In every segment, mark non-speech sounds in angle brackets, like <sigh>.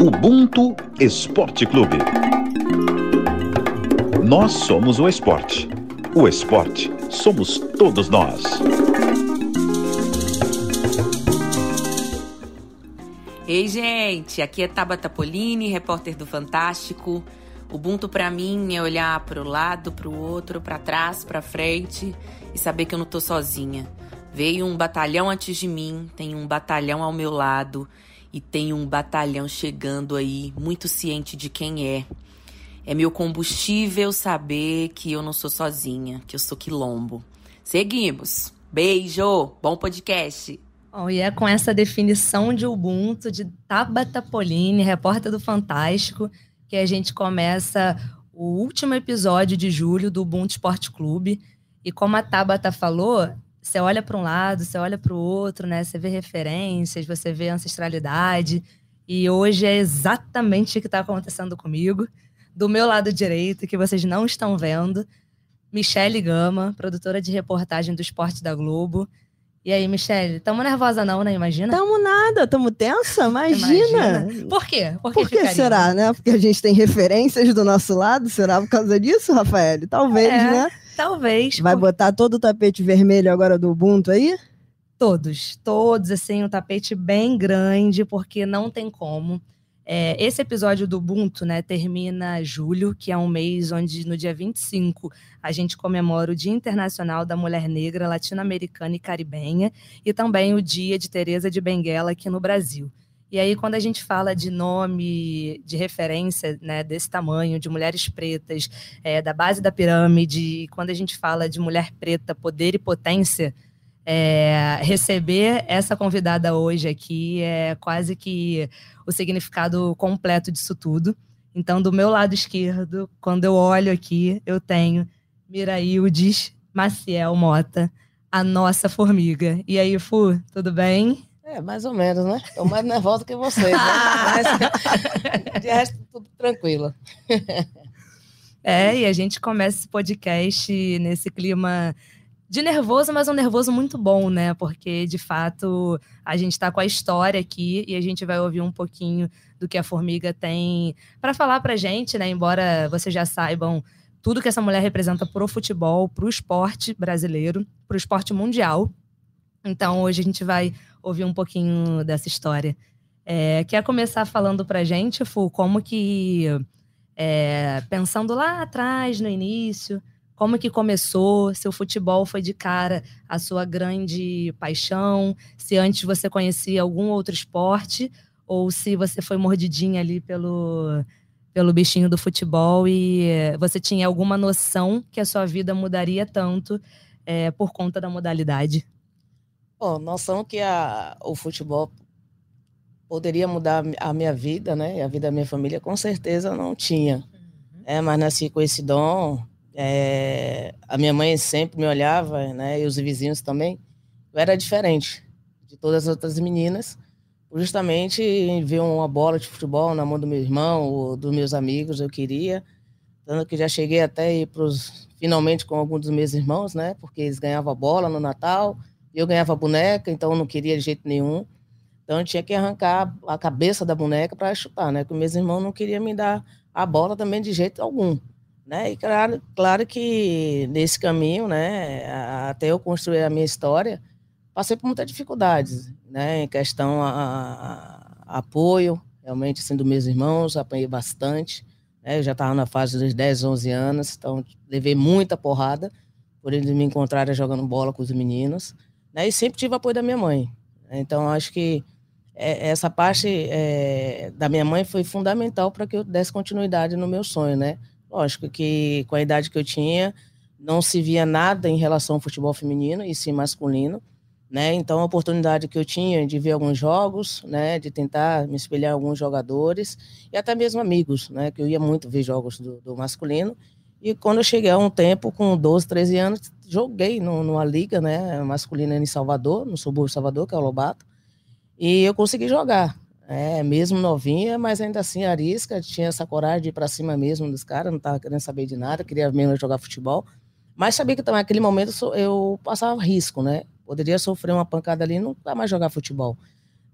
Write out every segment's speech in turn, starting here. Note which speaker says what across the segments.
Speaker 1: Ubuntu Esporte Clube. Nós somos o esporte. O esporte somos todos nós.
Speaker 2: Ei, gente, aqui é Tabata Polini, repórter do Fantástico. Ubuntu para mim é olhar para o lado, para o outro, para trás, para frente e saber que eu não tô sozinha. Veio um batalhão antes de mim, tem um batalhão ao meu lado e tem um batalhão chegando aí, muito ciente de quem é. É meu combustível saber que eu não sou sozinha, que eu sou quilombo. Seguimos. Beijo, bom podcast.
Speaker 3: E é com essa definição de Ubuntu de Tabata Polini, repórter do Fantástico, que a gente começa o último episódio de julho do Ubuntu Esporte Clube. E como a Tabata falou, você olha para um lado, você olha para o outro, né? Você vê referências, você vê ancestralidade. E hoje é exatamente o que está acontecendo comigo. Do meu lado direito, que vocês não estão vendo, Michele Gama, produtora de reportagem do Esporte da Globo. E aí, Michele, tamo nervosa não, né? Imagina?
Speaker 4: Tamo nada, tamo tensa, imagina. imagina.
Speaker 3: Por quê?
Speaker 4: Por que, Por que será, né? Porque a gente tem referências do nosso lado, será por causa disso, Rafael? Talvez, é. né?
Speaker 3: Talvez.
Speaker 4: Vai botar todo o tapete vermelho agora do Ubuntu aí?
Speaker 3: Todos, todos, assim, um tapete bem grande, porque não tem como. É, esse episódio do Ubuntu, né, termina julho, que é um mês onde no dia 25 a gente comemora o Dia Internacional da Mulher Negra, Latino-Americana e Caribenha, e também o Dia de Teresa de Benguela aqui no Brasil. E aí, quando a gente fala de nome de referência né, desse tamanho, de mulheres pretas, é, da base da pirâmide, quando a gente fala de mulher preta, poder e potência, é, receber essa convidada hoje aqui é quase que o significado completo disso tudo. Então, do meu lado esquerdo, quando eu olho aqui, eu tenho Miraildes Maciel Mota, a nossa formiga. E aí, Fu, tudo bem?
Speaker 5: É, mais ou menos, né? Estou mais nervosa que vocês, né? Mas, <laughs> de resto, tudo tranquilo.
Speaker 3: É, e a gente começa esse podcast nesse clima de nervoso, mas um nervoso muito bom, né? Porque, de fato, a gente está com a história aqui e a gente vai ouvir um pouquinho do que a Formiga tem para falar pra gente, né? Embora vocês já saibam tudo que essa mulher representa pro futebol, pro esporte brasileiro, pro esporte mundial. Então, hoje a gente vai ouvir um pouquinho dessa história. É, quer começar falando pra gente, Fu, como que, é, pensando lá atrás, no início, como que começou, se o futebol foi de cara a sua grande paixão, se antes você conhecia algum outro esporte, ou se você foi mordidinha ali pelo, pelo bichinho do futebol e você tinha alguma noção que a sua vida mudaria tanto é, por conta da modalidade?
Speaker 5: Bom, noção que a, o futebol poderia mudar a minha vida, né? A vida da minha família, com certeza não tinha. Uhum. É, mas nasci com esse dom. É, a minha mãe sempre me olhava, né? E os vizinhos também. Eu era diferente de todas as outras meninas. Justamente ver uma bola de futebol na mão do meu irmão ou dos meus amigos, eu queria. Tanto que já cheguei até ir pros, finalmente com alguns dos meus irmãos, né? Porque eles ganhavam bola no Natal eu ganhava boneca, então não queria de jeito nenhum. Então eu tinha que arrancar a cabeça da boneca para chutar, né? Porque meus irmãos não queriam me dar a bola também de jeito algum. Né? E claro, claro que nesse caminho, né, até eu construir a minha história, passei por muitas dificuldades, né, em questão a, a apoio, realmente, assim, dos meus irmãos, apanhei bastante, né, eu já estava na fase dos 10, 11 anos, então levei muita porrada por eles me encontrarem jogando bola com os meninos, né? E sempre tive apoio da minha mãe. Então, acho que é, essa parte é, da minha mãe foi fundamental para que eu desse continuidade no meu sonho, né? Lógico que com a idade que eu tinha, não se via nada em relação ao futebol feminino e sim masculino, né? Então a oportunidade que eu tinha de ver alguns jogos, né, de tentar me espelhar em alguns jogadores e até mesmo amigos, né, que eu ia muito ver jogos do, do masculino. E quando eu cheguei a um tempo com 12, 13 anos, joguei no, numa liga, né, masculina em Salvador, no subúrbio de Salvador, que é o Lobato, e eu consegui jogar. É, mesmo novinha, mas ainda assim arisca, tinha essa coragem de ir para cima mesmo dos caras, não estava querendo saber de nada, queria mesmo jogar futebol. Mas sabia que naquele momento eu passava risco, né? Poderia sofrer uma pancada ali e nunca mais jogar futebol.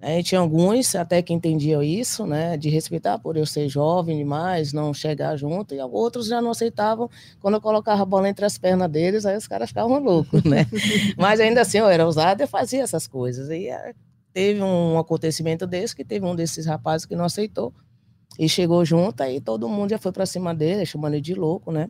Speaker 5: É, tinha alguns até que entendiam isso, né, de respeitar por eu ser jovem demais, não chegar junto, e outros já não aceitavam quando eu colocava a bola entre as pernas deles, aí os caras ficavam loucos, né? <laughs> Mas ainda assim eu era ousado e fazia essas coisas. E é, teve um acontecimento desse que teve um desses rapazes que não aceitou e chegou junto, aí todo mundo já foi para cima dele, chamando ele de louco, né?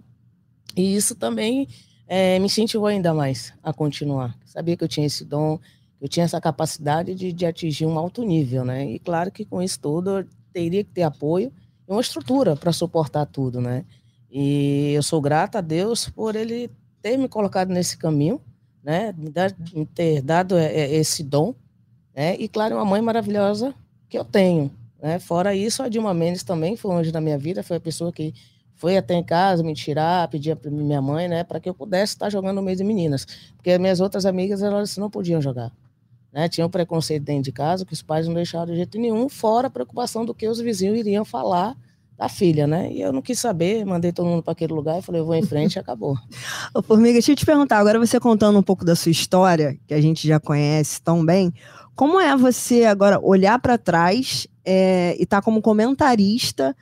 Speaker 5: E isso também é, me incentivou ainda mais a continuar. Sabia que eu tinha esse dom, eu tinha essa capacidade de, de atingir um alto nível, né? E claro que com isso tudo eu teria que ter apoio e uma estrutura para suportar tudo, né? E eu sou grata a Deus por ele ter me colocado nesse caminho, né? Me, dar, ter dado é, é, esse dom, né? E claro, uma mãe maravilhosa que eu tenho, né? Fora isso, a Dilma Mendes também foi um anjo da minha vida, foi a pessoa que foi até em casa me tirar, pedir para minha mãe, né, para que eu pudesse estar jogando no meio de meninas, porque minhas outras amigas elas não podiam jogar. Né? Tinha um preconceito dentro de casa que os pais não deixaram de jeito nenhum, fora a preocupação do que os vizinhos iriam falar da filha, né? E eu não quis saber, mandei todo mundo para aquele lugar e falei, eu vou em frente e acabou. <laughs>
Speaker 4: Ô, Formiga, deixa eu te perguntar, agora você contando um pouco da sua história, que a gente já conhece tão bem, como é você agora olhar para trás é, e estar tá como comentarista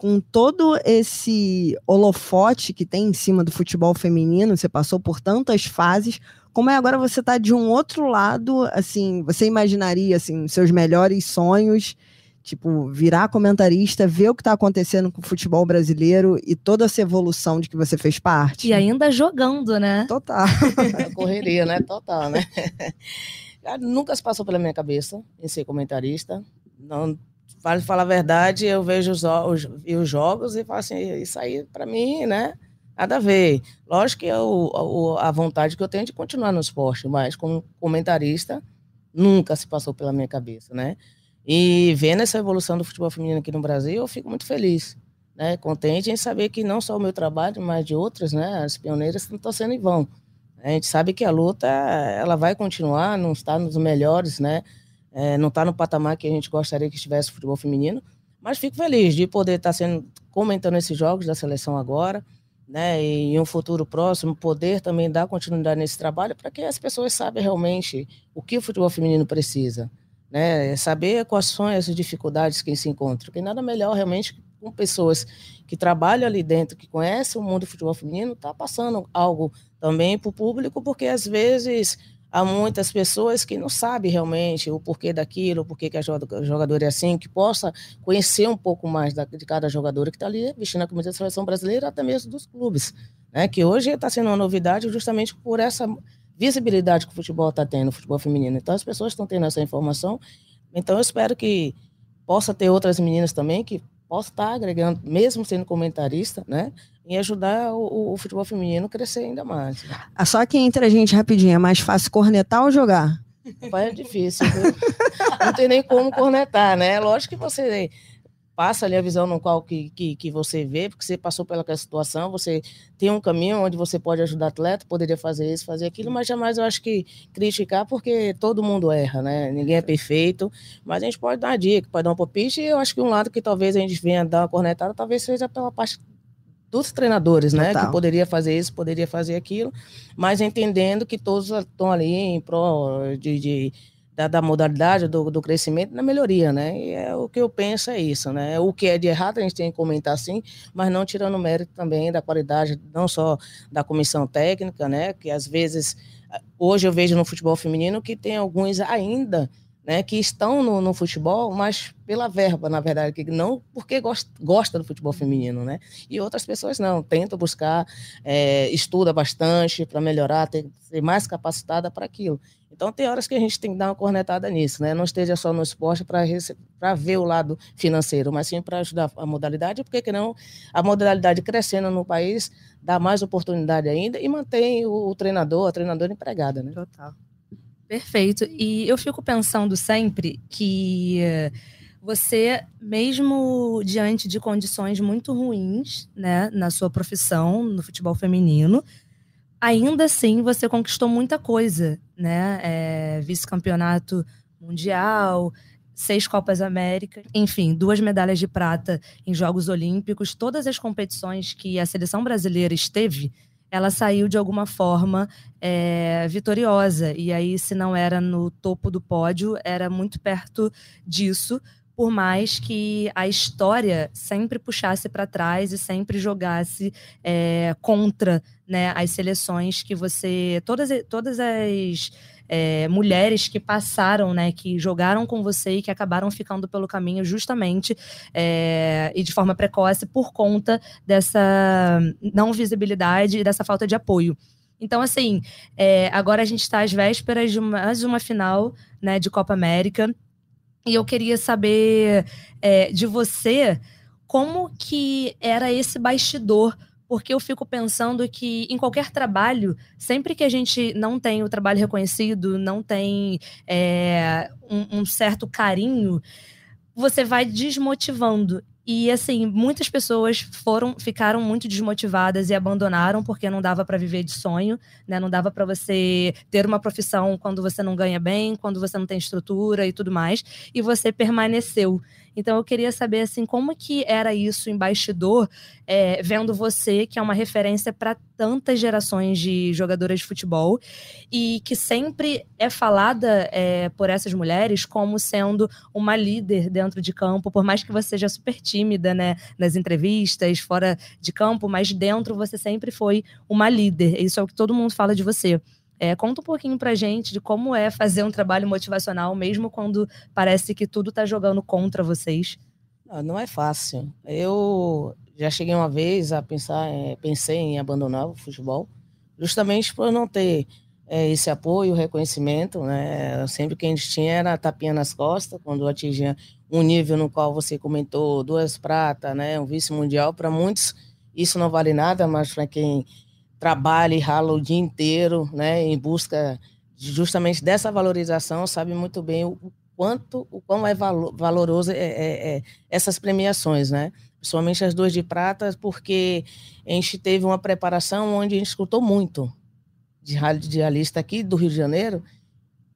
Speaker 4: com todo esse holofote que tem em cima do futebol feminino, você passou por tantas fases, como é agora você tá de um outro lado, assim, você imaginaria, assim, seus melhores sonhos, tipo, virar comentarista, ver o que está acontecendo com o futebol brasileiro e toda essa evolução de que você fez parte?
Speaker 3: E ainda jogando, né?
Speaker 4: Total. <laughs>
Speaker 5: Correria, né? Total, né? <laughs> Nunca se passou pela minha cabeça em ser comentarista. Não, para falar a verdade, eu vejo os, os, os jogos e falo assim, isso aí para mim, né? Nada a ver. Lógico que eu, a vontade que eu tenho é de continuar no esporte, mas como comentarista, nunca se passou pela minha cabeça, né? E vendo essa evolução do futebol feminino aqui no Brasil, eu fico muito feliz, né? Contente em saber que não só o meu trabalho, mas de outras, né? As pioneiras não estão sendo em vão. A gente sabe que a luta, ela vai continuar, não está nos melhores, né? É, não está no patamar que a gente gostaria que estivesse o futebol feminino, mas fico feliz de poder estar sendo comentando esses jogos da seleção agora, né, e em um futuro próximo poder também dar continuidade nesse trabalho para que as pessoas saibam realmente o que o futebol feminino precisa, né, saber quais são as dificuldades que se encontram, porque nada melhor realmente com pessoas que trabalham ali dentro, que conhecem o mundo do futebol feminino, tá passando algo também para o público, porque às vezes há muitas pessoas que não sabem realmente o porquê daquilo, o porquê que a jogadora é assim, que possa conhecer um pouco mais da, de cada jogadora que está ali vestindo a camisa da seleção brasileira, até mesmo dos clubes, né? Que hoje está sendo uma novidade justamente por essa visibilidade que o futebol está tendo, o futebol feminino. Então as pessoas estão tendo essa informação. Então eu espero que possa ter outras meninas também que possa estar tá agregando, mesmo sendo comentarista, né? E ajudar o, o, futebol feminino a crescer ainda mais.
Speaker 4: Ah, só que entre a gente rapidinho, é mais fácil cornetar ou jogar?
Speaker 5: Pai, é difícil. <laughs> Não tem nem como cornetar, né? Lógico que você passa ali a visão no qual que, que, que você vê, porque você passou pelaquela situação, você tem um caminho onde você pode ajudar atleta, poderia fazer isso, fazer aquilo, mas jamais eu acho que criticar, porque todo mundo erra, né? Ninguém é perfeito, mas a gente pode dar uma dica, pode dar um palpite, e eu acho que um lado que talvez a gente venha dar uma cornetada, talvez seja pela parte dos treinadores, né? Total. Que poderia fazer isso, poderia fazer aquilo, mas entendendo que todos estão ali em prol de, de da, da, modalidade, do, do crescimento, da melhoria, né? E é, o que eu penso é isso, né? O que é de errado a gente tem que comentar sim, mas não tirando mérito também da qualidade, não só da comissão técnica, né? Que às vezes, hoje eu vejo no futebol feminino que tem alguns ainda né, que estão no, no, futebol, mas pela verba, na verdade, que não porque gosta, gosta do futebol feminino, né? E outras pessoas não, tentam buscar, é, estuda bastante para melhorar, ter, ser mais capacitada para aquilo. Então tem horas que a gente tem que dar uma cornetada nisso, né? Não esteja só no esporte para ver o lado financeiro, mas sim para ajudar a modalidade, porque que não a modalidade crescendo no país dá mais oportunidade ainda e mantém o, o treinador, a treinadora empregada, né?
Speaker 3: Total. Perfeito. E eu fico pensando sempre que você, mesmo diante de condições muito ruins, né, na sua profissão, no futebol feminino, ainda assim você conquistou muita coisa, né? É, Vice-campeonato mundial, seis Copas América, enfim, duas medalhas de prata em Jogos Olímpicos, todas as competições que a seleção brasileira esteve ela saiu de alguma forma é, vitoriosa. E aí, se não era no topo do pódio, era muito perto disso, por mais que a história sempre puxasse para trás e sempre jogasse é, contra né, as seleções que você. Todas, todas as é, mulheres que passaram, né, que jogaram com você e que acabaram ficando pelo caminho justamente é, e de forma precoce por conta dessa não visibilidade e dessa falta de apoio. Então, assim, é, agora a gente está às vésperas de mais uma final né, de Copa América. E eu queria saber é, de você como que era esse bastidor porque eu fico pensando que em qualquer trabalho, sempre que a gente não tem o trabalho reconhecido, não tem é, um, um certo carinho, você vai desmotivando. E assim, muitas pessoas foram, ficaram muito desmotivadas e abandonaram porque não dava para viver de sonho, né? Não dava para você ter uma profissão quando você não ganha bem, quando você não tem estrutura e tudo mais, e você permaneceu. Então eu queria saber assim como que era isso em bastidor, é, vendo você que é uma referência para tantas gerações de jogadoras de futebol e que sempre é falada é, por essas mulheres como sendo uma líder dentro de campo, por mais que você seja super tímida, né, nas entrevistas, fora de campo, mas dentro você sempre foi uma líder. Isso é o que todo mundo fala de você. É, conta um pouquinho pra gente de como é fazer um trabalho motivacional, mesmo quando parece que tudo tá jogando contra vocês.
Speaker 5: Não, não é fácil. Eu já cheguei uma vez a pensar, é, pensei em abandonar o futebol, justamente por não ter é, esse apoio, reconhecimento, né? Sempre que a gente tinha era tapinha nas costas, quando atingia um nível no qual você comentou duas pratas, né? Um vice mundial, para muitos isso não vale nada, mas para quem trabalha e rala o dia inteiro, né, em busca justamente dessa valorização, sabe muito bem o quanto, o quão é valoroso é, é, é, essas premiações, né? Principalmente as duas de prata, porque a gente teve uma preparação onde a gente escutou muito de radialista aqui do Rio de Janeiro,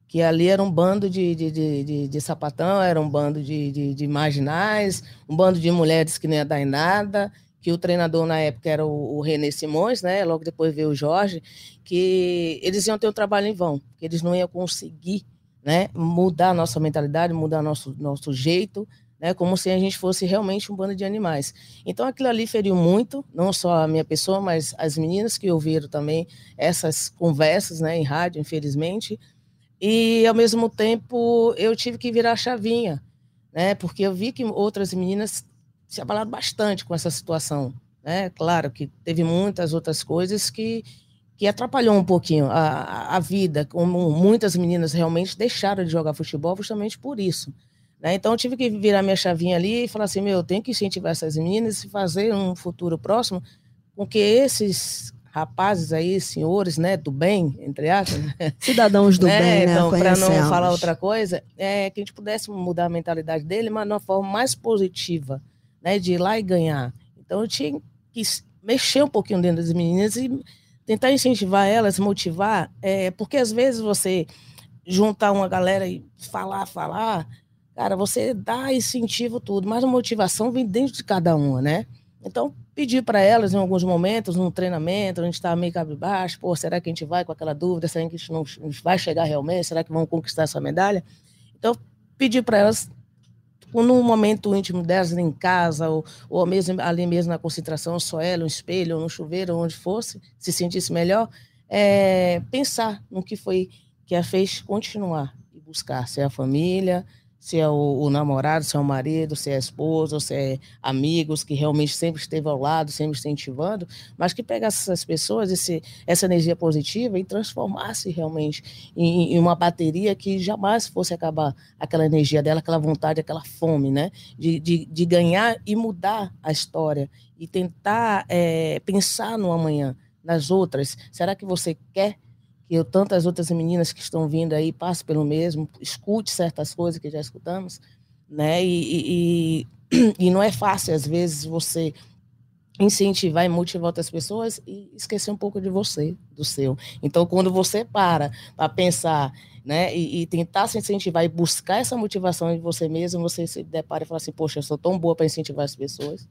Speaker 5: que ali era um bando de, de, de, de, de sapatão, era um bando de, de, de marginais, um bando de mulheres que não ia dar em nada, que o treinador na época era o, o René Simões, né? Logo depois veio o Jorge, que eles iam ter um trabalho em vão, que eles não iam conseguir, né? Mudar a nossa mentalidade, mudar nosso nosso jeito, né? Como se a gente fosse realmente um bando de animais. Então aquilo ali feriu muito, não só a minha pessoa, mas as meninas que ouviram também essas conversas, né? Em rádio, infelizmente. E ao mesmo tempo eu tive que virar chavinha, né? Porque eu vi que outras meninas se abalaram bastante com essa situação. Né? Claro que teve muitas outras coisas que, que atrapalhou um pouquinho a, a vida, como muitas meninas realmente deixaram de jogar futebol justamente por isso. Né? Então eu tive que virar minha chavinha ali e falar assim, meu, eu tenho que incentivar essas meninas e fazer um futuro próximo com que esses rapazes aí, senhores, né, do bem, entre aspas. <laughs>
Speaker 4: Cidadãos do <laughs> né? bem, né?
Speaker 5: Então, para não falar outra coisa, é que a gente pudesse mudar a mentalidade dele, mas de uma forma mais positiva, né, de ir lá e ganhar. Então eu tinha que mexer um pouquinho dentro das meninas e tentar incentivar elas, motivar, é, porque às vezes você juntar uma galera e falar, falar, cara, você dá incentivo tudo, mas a motivação vem dentro de cada uma, né? Então, pedir para elas em alguns momentos, num treinamento, a gente está meio cabrebaixo, pô, será que a gente vai com aquela dúvida, será que a gente não vai chegar realmente, será que vamos conquistar essa medalha? Então, pedir para elas num momento íntimo delas em casa, ou, ou mesmo ali mesmo na concentração, só ela, um espelho, no chuveiro, onde fosse, se sentisse melhor, é, pensar no que foi que a fez continuar e buscar, se é a família, se é o, o, namorado, se é o marido, se é a esposa, se é amigos que realmente sempre esteve ao lado, sempre incentivando, mas que pegasse essas pessoas, esse, essa energia positiva e transformasse realmente em, em, uma bateria que jamais fosse acabar aquela energia dela, aquela vontade, aquela fome, né? De, de, de ganhar e mudar a história e tentar é, pensar no amanhã, nas outras. Será que você quer que eu, tantas outras meninas que estão vindo aí passem pelo mesmo, escute certas coisas que já escutamos, né? E, e, <clears throat> e não é fácil, às vezes, você incentivar e motivar outras pessoas e esquecer um pouco de você, do seu. Então, quando você para para pensar né, e, e, tentar se incentivar e buscar essa motivação em você mesmo, você se depara e fala assim, poxa, eu sou tão boa para incentivar as pessoas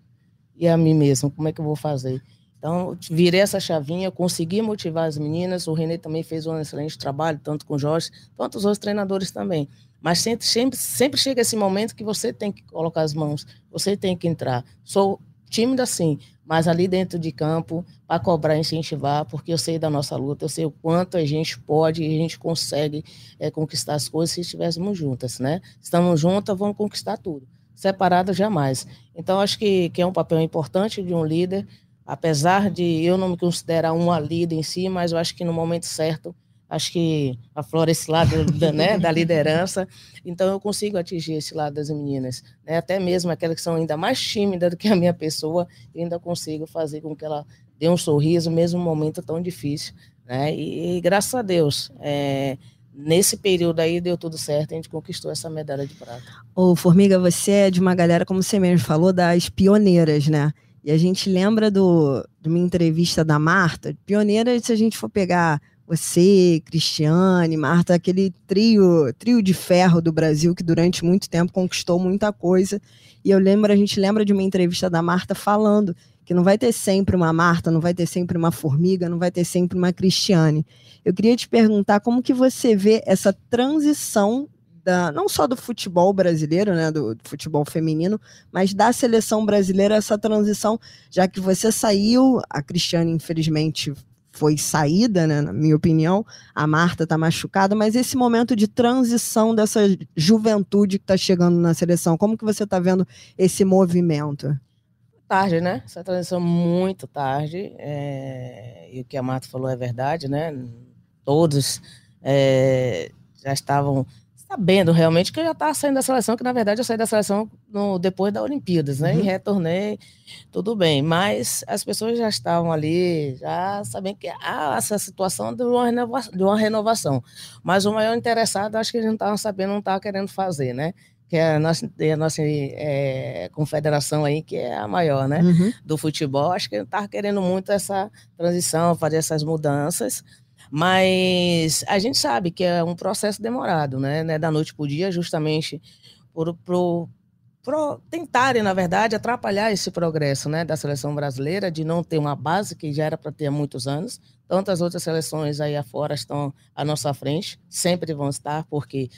Speaker 5: e a mim mesmo, como é que eu vou fazer? Então, virei essa chavinha, consegui motivar as meninas. O Renê também fez um excelente trabalho, tanto com o Jorge, quanto os outros treinadores também. Mas sempre, sempre, sempre chega esse momento que você tem que colocar as mãos, você tem que entrar. Sou tímida, sim, mas ali dentro de campo, para cobrar, incentivar, porque eu sei da nossa luta, eu sei o quanto a gente pode e a gente consegue é, conquistar as coisas se estivéssemos juntas, né? Estamos juntas, vamos conquistar tudo. Separadas, jamais. Então, acho que, que é um papel importante de um líder, apesar de eu não me considerar uma líder em si, mas eu acho que no momento certo, acho que aflora esse lado <laughs> da, né, da liderança, então eu consigo atingir esse lado das meninas, né, até mesmo aquelas que são ainda mais tímidas do que a minha pessoa, eu ainda consigo fazer com que ela dê um sorriso, mesmo num momento tão difícil, né, e, e graças a Deus, é, nesse período aí deu tudo certo, a gente conquistou essa medalha de prata.
Speaker 4: Ô, Formiga, você é de uma galera, como você mesmo falou, das pioneiras, né? E a gente lembra do, de uma entrevista da Marta, pioneira, se a gente for pegar você, Cristiane, Marta, aquele trio, trio de ferro do Brasil que durante muito tempo conquistou muita coisa. E eu lembro, a gente lembra de uma entrevista da Marta falando que não vai ter sempre uma Marta, não vai ter sempre uma Formiga, não vai ter sempre uma Cristiane. Eu queria te perguntar como que você vê essa transição da, não só do futebol brasileiro, né, do, do, futebol feminino, mas da seleção brasileira, essa transição, já que você saiu, a Cristiane, infelizmente, foi saída, né, na minha opinião, a Marta está machucada, mas esse momento de transição dessa juventude que está chegando na seleção, como que você está vendo esse movimento?
Speaker 5: Tarde, né? Essa transição muito tarde, é... e o que a Marta falou é verdade, né? Todos é... já estavam sabendo realmente que eu já estava saindo da seleção, que na verdade eu saí da seleção no, depois da Olimpíadas, né? Uhum. E retornei, tudo bem. Mas as pessoas já estavam ali, já sabendo que há essa situação de uma, renovação, de uma renovação. Mas o maior interessado, acho que eles não estavam sabendo, não estavam querendo fazer, né? Que é a nossa, a nossa é, confederação aí, que é a maior, né? Uhum. Do futebol. Acho que ele estava querendo muito essa transição, fazer essas mudanças. Mas a gente sabe que é um processo demorado, né? É da noite para o dia, justamente por, por, por, tentarem, na verdade, atrapalhar esse progresso né, da seleção brasileira, de não ter uma base que já era para ter há muitos anos. Tantas outras seleções aí afora estão à nossa frente, sempre vão estar, porque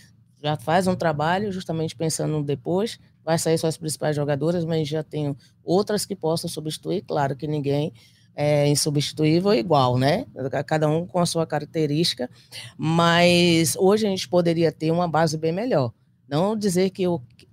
Speaker 5: já faz um trabalho justamente pensando depois, vai sair só as principais jogadoras, mas já tem outras que possam substituir, claro que ninguém é, insubstituível igual, né? Cada um com a sua característica, mas hoje a gente poderia ter uma base bem melhor. Não dizer que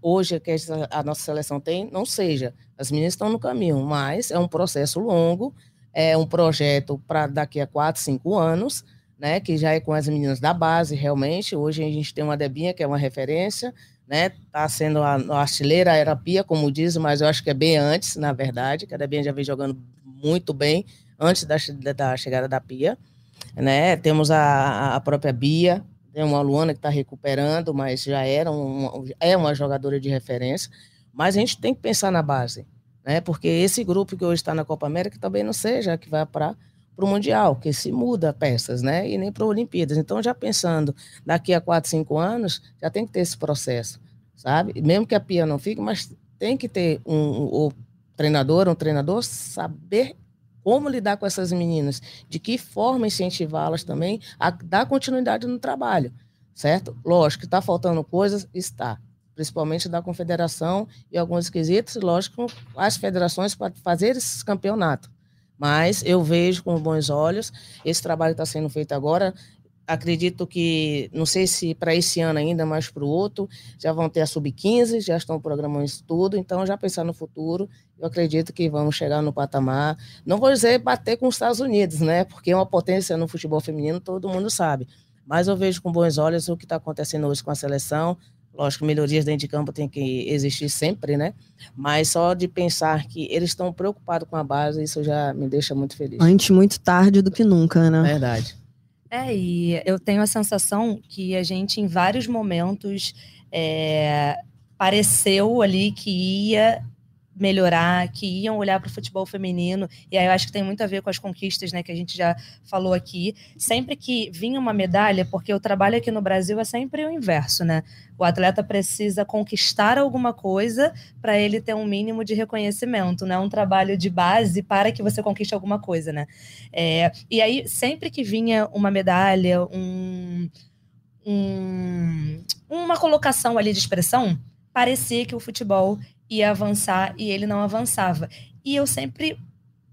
Speaker 5: hoje que a nossa seleção tem, não seja. As meninas estão no caminho, mas é um processo longo, é um projeto para daqui a quatro, cinco anos, né? Que já é com as meninas da base, realmente. Hoje a gente tem uma Debinha, que é uma referência, né? Tá sendo a, a artilheira, a Pia, como diz, mas eu acho que é bem antes, na verdade, que a Debinha já vem jogando muito bem antes da, da chegada da Pia. Né? Temos a, a própria Bia, tem uma Luana que está recuperando, mas já era uma, é uma jogadora de referência. Mas a gente tem que pensar na base, né? porque esse grupo que hoje está na Copa América também não seja que vai para para o Mundial, que se muda peças, né? E nem para Olimpíadas. Então, já pensando daqui a quatro, cinco anos, já tem que ter esse processo, sabe? Mesmo que a Pia não fique, mas tem que ter um, um, treinador, um treinador, saber como lidar com essas meninas, de que forma incentivá-las também a dar continuidade no trabalho, certo? Lógico que está faltando coisas, está, principalmente da confederação e alguns quesitos, lógico, as federações para fazer esse campeonato. Mas eu vejo com bons olhos esse trabalho está sendo feito agora acredito que, não sei se para esse ano ainda, mas para o outro, já vão ter a sub-15, já estão programando isso tudo, então já pensar no futuro, eu acredito que vamos chegar no patamar, não vou dizer bater com os Estados Unidos, né, porque é uma potência no futebol feminino, todo mundo sabe, mas eu vejo com bons olhos o que está acontecendo hoje com a seleção, lógico, melhorias dentro de campo tem que existir sempre, né, mas só de pensar que eles estão preocupados com a base, isso já me deixa muito feliz.
Speaker 4: Antes muito tarde do que nunca, né?
Speaker 5: Verdade.
Speaker 3: É, e eu tenho a sensação que a gente, em vários momentos, é, pareceu ali que ia melhorar, que iam olhar para o futebol feminino, e aí eu acho que tem muito a ver com as conquistas, né, que a gente já falou aqui. Sempre que vinha uma medalha, porque o trabalho aqui no Brasil é sempre o inverso, né? O atleta precisa conquistar alguma coisa para ele ter um mínimo de reconhecimento, não é um trabalho de base para que você conquiste alguma coisa, né? É, e aí, sempre que vinha uma medalha, um, um, uma colocação ali de expressão, parecia que o futebol ia avançar e ele não avançava. E eu sempre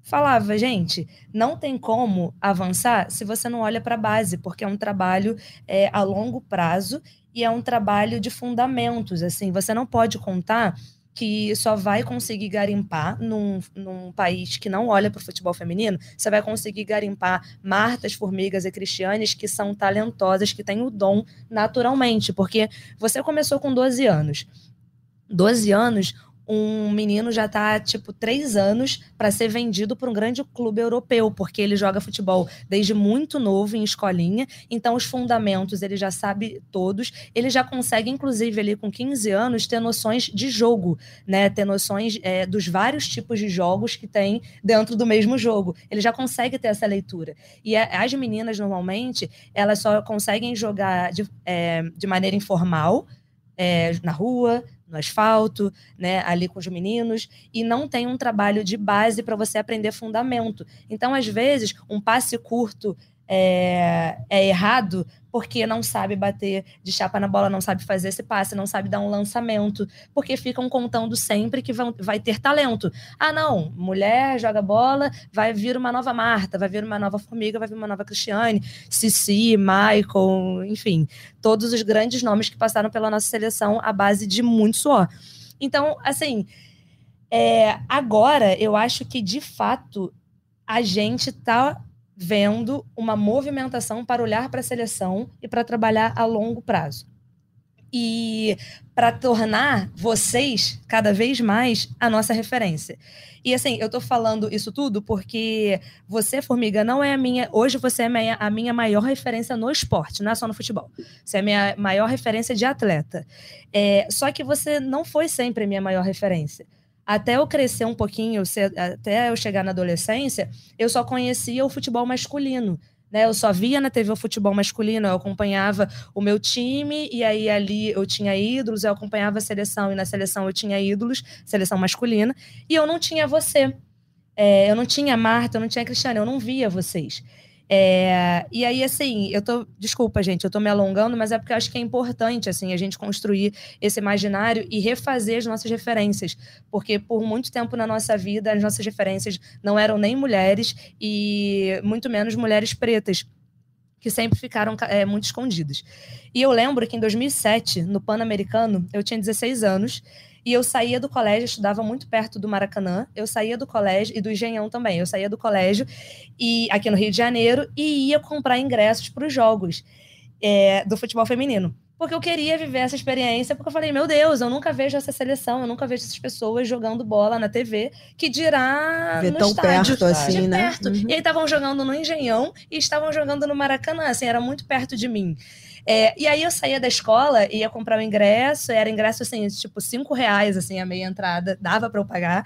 Speaker 3: falava, gente, não tem como avançar se você não olha para a base, porque é um trabalho é, a longo prazo e é um trabalho de fundamentos. Assim, você não pode contar que só vai conseguir garimpar num, num país que não olha para o futebol feminino, você vai conseguir garimpar Martas, Formigas e Cristianes que são talentosas, que têm o dom naturalmente, porque você começou com 12 anos. 12 anos, um menino já está tipo três anos para ser vendido para um grande clube europeu, porque ele joga futebol desde muito novo em escolinha, então os fundamentos ele já sabe todos, ele já consegue, inclusive, ali com 15 anos, ter noções de jogo, né? Ter noções é, dos vários tipos de jogos que tem dentro do mesmo jogo. Ele já consegue ter essa leitura. E as meninas, normalmente, elas só conseguem jogar de, é, de maneira informal. É, na rua, no asfalto, né, ali com os meninos, e não tem um trabalho de base para você aprender fundamento. Então, às vezes, um passe curto é, é, errado porque não sabe bater de chapa na bola, não sabe fazer esse passe, não sabe dar um lançamento, porque ficam contando sempre que vão, vai ter talento. Ah, não, mulher joga bola, vai vir uma nova Marta, vai vir uma nova Formiga, vai vir uma nova Cristiane, Cici, Michael, enfim, todos os grandes nomes que passaram pela nossa seleção à base de muito suor. Então, assim, é, agora eu acho que de fato a gente tá vendo uma movimentação para olhar para a seleção e para trabalhar a longo prazo. E para tornar vocês cada vez mais a nossa referência. E assim, eu estou falando isso tudo porque você, Formiga, não é a minha. Hoje você é a minha, maior referência no esporte, não é só no futebol. Você é a minha maior referência de atleta. É, só que você não foi sempre a minha maior referência até eu crescer um pouquinho, até eu chegar na adolescência, eu só conhecia o futebol masculino. Né, eu só via na TV o futebol masculino, eu acompanhava o meu time, e aí ali eu tinha ídolos, eu acompanhava a seleção, e na seleção eu tinha ídolos, seleção masculina, e eu não tinha você. É, eu não tinha Marta, eu não tinha Cristiane, eu não via vocês. É, e aí, assim, eu tô. Desculpa, gente, eu tô me alongando, mas é porque eu acho que é importante, assim, a gente construir esse imaginário e refazer as nossas referências. Porque por muito tempo na nossa vida, as nossas referências não eram nem mulheres e muito menos mulheres pretas que sempre ficaram é, muito escondidas. E eu lembro que em 2007, no Pan-Americano, eu tinha 16 anos e eu saía do colégio, estudava muito perto do Maracanã. Eu saía do colégio e do Engenhão também. Eu saía do colégio e aqui no Rio de Janeiro e ia comprar ingressos para os jogos é, do futebol feminino. Porque eu queria viver essa experiência, porque eu falei, meu Deus, eu nunca vejo essa seleção, eu nunca vejo essas pessoas jogando bola na TV, que dirá
Speaker 4: Ver
Speaker 3: no
Speaker 4: tão
Speaker 3: estádio.
Speaker 4: perto assim, né?
Speaker 3: perto.
Speaker 4: Uhum.
Speaker 3: E aí estavam jogando no Engenhão e estavam jogando no Maracanã, assim, era muito perto de mim. É, e aí eu saía da escola, ia comprar o ingresso, era ingresso assim, tipo, cinco reais, assim, a meia entrada, dava para eu pagar.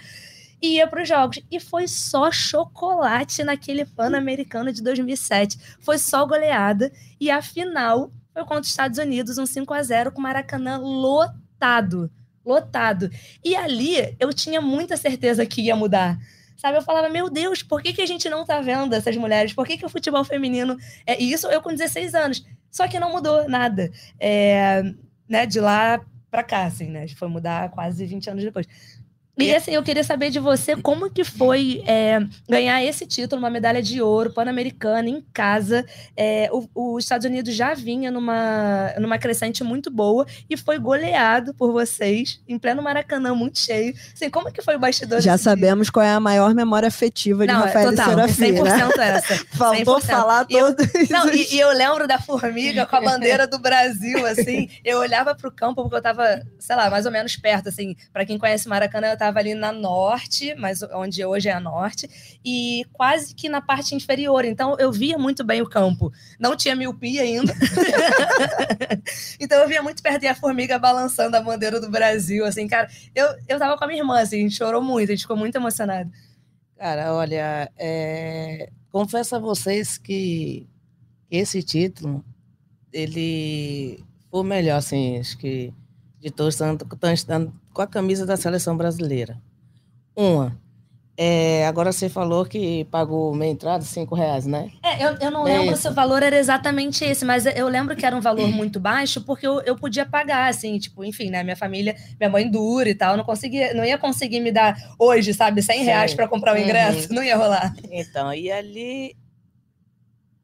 Speaker 3: E ia para os jogos. E foi só chocolate naquele Pan-Americano de 2007. Foi só goleada. E a final foi contra os Estados Unidos, um 5 a 0 com o Maracanã lotado. Lotado. E ali eu tinha muita certeza que ia mudar. Sabe, eu falava, meu Deus, por que, que a gente não tá vendo essas mulheres? Por que, que o futebol feminino. É... E isso eu com 16 anos. Só que não mudou nada. É, né, de lá para cá, assim, né? Foi mudar quase 20 anos depois. E assim, eu queria saber de você como que foi é, ganhar esse título, uma medalha de ouro pan-americana em casa. É, o, os Estados Unidos já vinha numa, numa crescente muito boa e foi goleado por vocês em pleno Maracanã, muito cheio. Assim, como que foi o bastidor
Speaker 4: Já sabemos qual é a maior memória afetiva de
Speaker 3: Não, é
Speaker 4: Rafael
Speaker 3: total,
Speaker 4: Serafim, né?
Speaker 3: 100% essa. <laughs>
Speaker 4: Faltou
Speaker 3: 100%.
Speaker 4: falar
Speaker 3: E eu- <laughs> Não, e, e eu lembro da formiga com a <laughs> bandeira do Brasil, assim. Eu olhava pro campo porque eu tava, sei lá, mais ou menos perto, assim. Pra quem conhece Maracanã, eu estava ali na norte, mas onde hoje é a norte, e quase que na parte inferior. Então eu via muito bem o campo. Não tinha miopia ainda. <laughs> então eu via muito perto e a formiga balançando a bandeira do Brasil, assim, cara. Eu, eu tava com a minha irmã, assim, a gente chorou muito, a gente ficou muito emocionado.
Speaker 5: Cara, olha, é... confesso a vocês que esse título, ele foi o melhor, assim, acho que de todos estão com a camisa da seleção brasileira. Uma, é, agora você falou que pagou meia entrada, cinco reais, né?
Speaker 3: É, eu, eu não é lembro se o valor era exatamente esse, mas eu lembro que era um valor muito baixo porque eu, eu podia pagar, assim, tipo, enfim, né? Minha família, minha mãe dura e tal, não conseguia, não ia conseguir me dar hoje, sabe, 100 Sim. reais para comprar o ingresso, uhum. não ia rolar.
Speaker 5: Então, e ali,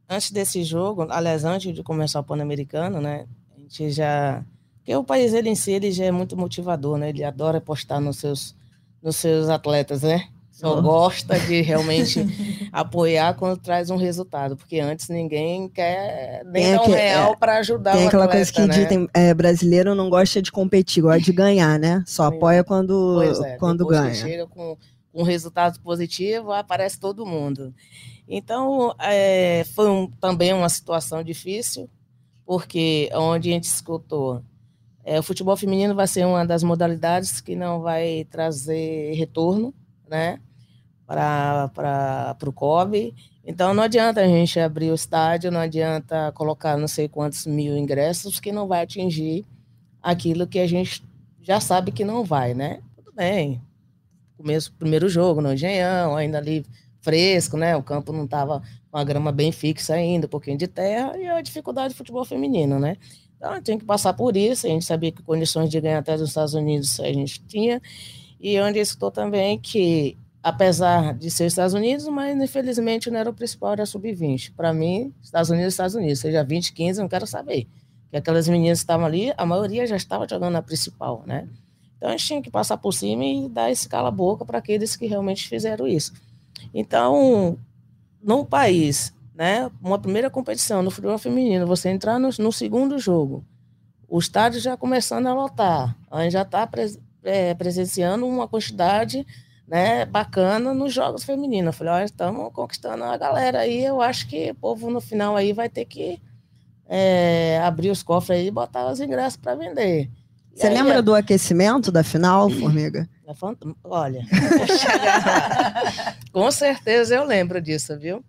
Speaker 5: antes desse jogo, aliás, antes de começar o Pan-Americano, né? A gente já. Porque o país ele em si ele já é muito motivador, né? Ele adora apostar nos seus, nos seus atletas, né? Só oh. gosta de realmente <laughs> apoiar quando traz um resultado, porque antes ninguém quer nem tem dar um real é, para ajudar
Speaker 4: tem
Speaker 5: o
Speaker 4: aquela coisa que né? dizem, é, brasileiro não gosta de competir, gosta de ganhar, né? Só apoia quando, é, quando ganha.
Speaker 5: chega com, com um resultado positivo, aparece todo mundo. Então, é, foi um, também uma situação difícil, porque onde a gente escutou é, o futebol feminino vai ser uma das modalidades que não vai trazer retorno, né? para o COB. Então não adianta a gente abrir o estádio, não adianta colocar não sei quantos mil ingressos, que não vai atingir aquilo que a gente já sabe que não vai, né? Tudo bem. Começo primeiro jogo no Engenhão, ainda ali fresco, né? O campo não estava com a grama bem fixa ainda, um pouquinho de terra, e a dificuldade do futebol feminino, né? Então, a gente tinha que passar por isso, a gente sabia que condições de ganhar até dos Estados Unidos a gente tinha, e onde estou também que apesar de ser Estados Unidos, mas infelizmente não era o principal, era sub-20. Para mim, Estados Unidos, Estados Unidos, seja 20, 15, não quero saber. Que aquelas meninas que estavam ali, a maioria já estava jogando na principal, né? Então a gente tinha que passar por cima e dar esse cala-boca para aqueles que realmente fizeram isso. Então, num país, né, uma primeira competição no futebol feminino, você entrar no, no segundo jogo, o estádio já começando a lotar, a gente já está pre, é, presenciando uma quantidade né, bacana nos jogos femininos. Eu falei, olha, estamos conquistando a galera aí, eu acho que o povo no final aí vai ter que é, abrir os cofres aí e botar os ingressos para vender.
Speaker 4: Você aí, lembra é... do aquecimento da final, Formiga?
Speaker 5: É olha, <laughs> com certeza eu lembro disso, viu?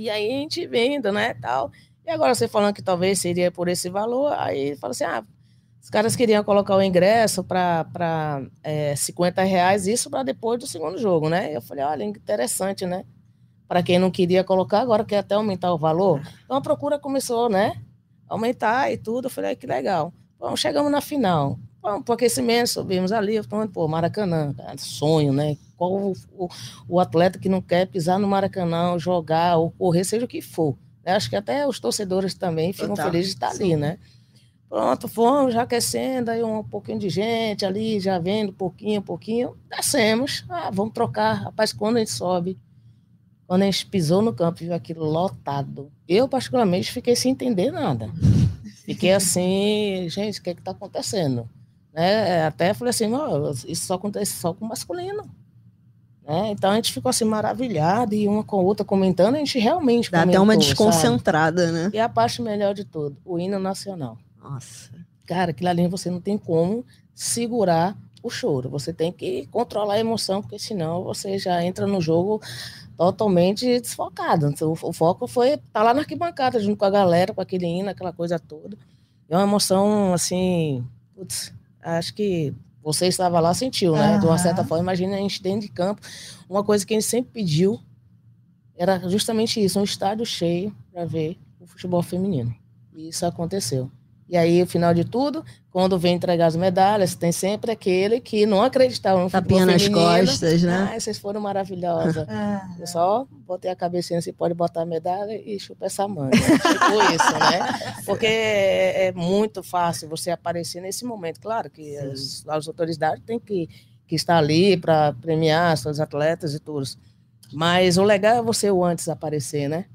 Speaker 5: E aí a gente vendo, né, tal. E agora você falando que talvez seria por esse valor, aí fala assim, ah, os caras queriam colocar o ingresso para é, 50 reais, isso para depois do segundo jogo, né? Eu falei, olha, interessante, né? Para quem não queria colocar, agora quer até aumentar o valor. Então a procura começou, né? Aumentar e tudo. Eu falei, que legal. Bom, chegamos na final. Vamos para aquecimento, subimos ali. Falando, pô, Maracanã, sonho, né? Qual o, o, o, atleta que não quer pisar no Maracanã, jogar ou correr, seja o que for. Eu acho que até os torcedores também ficam felizes de estar Sim. ali, né? Pronto, fomos já aquecendo, aí um pouquinho de gente ali, já vendo, pouquinho, pouquinho. Descemos, ah, vamos trocar. Rapaz, quando a gente sobe, quando a gente pisou no campo, viu aquilo lotado. Eu, particularmente, fiquei sem entender nada. <laughs> Fiquei assim, gente, o que é que tá acontecendo? Né? Até falei assim, isso só acontece só com masculino. Né? Então a gente ficou assim maravilhado e uma com a outra comentando, a gente realmente
Speaker 4: Dá
Speaker 5: comentou,
Speaker 4: até uma desconcentrada,
Speaker 5: sabe?
Speaker 4: né?
Speaker 5: E a parte melhor de tudo, o hino nacional.
Speaker 4: Nossa.
Speaker 5: Cara, aquilo ali você não tem como segurar o choro. Você tem que controlar a emoção, porque senão você já entra no jogo totalmente desfocado. Então, o foco foi estar tá lá na arquibancada, junto com a galera, com aquele hino, aquela coisa toda. É uma emoção, assim, putz, acho que você estava lá, sentiu, né? Uhum. De uma certa forma, imagina a gente dentro de campo. Uma coisa que a gente sempre pediu era justamente isso, um estádio cheio para ver o futebol feminino. E isso aconteceu. E aí, o final de tudo, quando vem entregar as medalhas, tem sempre aquele que não acreditava no
Speaker 4: Tapinha nas costas, né?
Speaker 5: Ah, vocês foram maravilhosas. <laughs> Eu só botei a cabecinha assim, pode botar a medalha e chupa essa manga. <laughs> tipo isso, né? Porque é, é, muito fácil você aparecer nesse momento. Claro que as, as, autoridades têm que, que estar ali para premiar seus atletas e todos. Mas o legal é você o antes aparecer, né?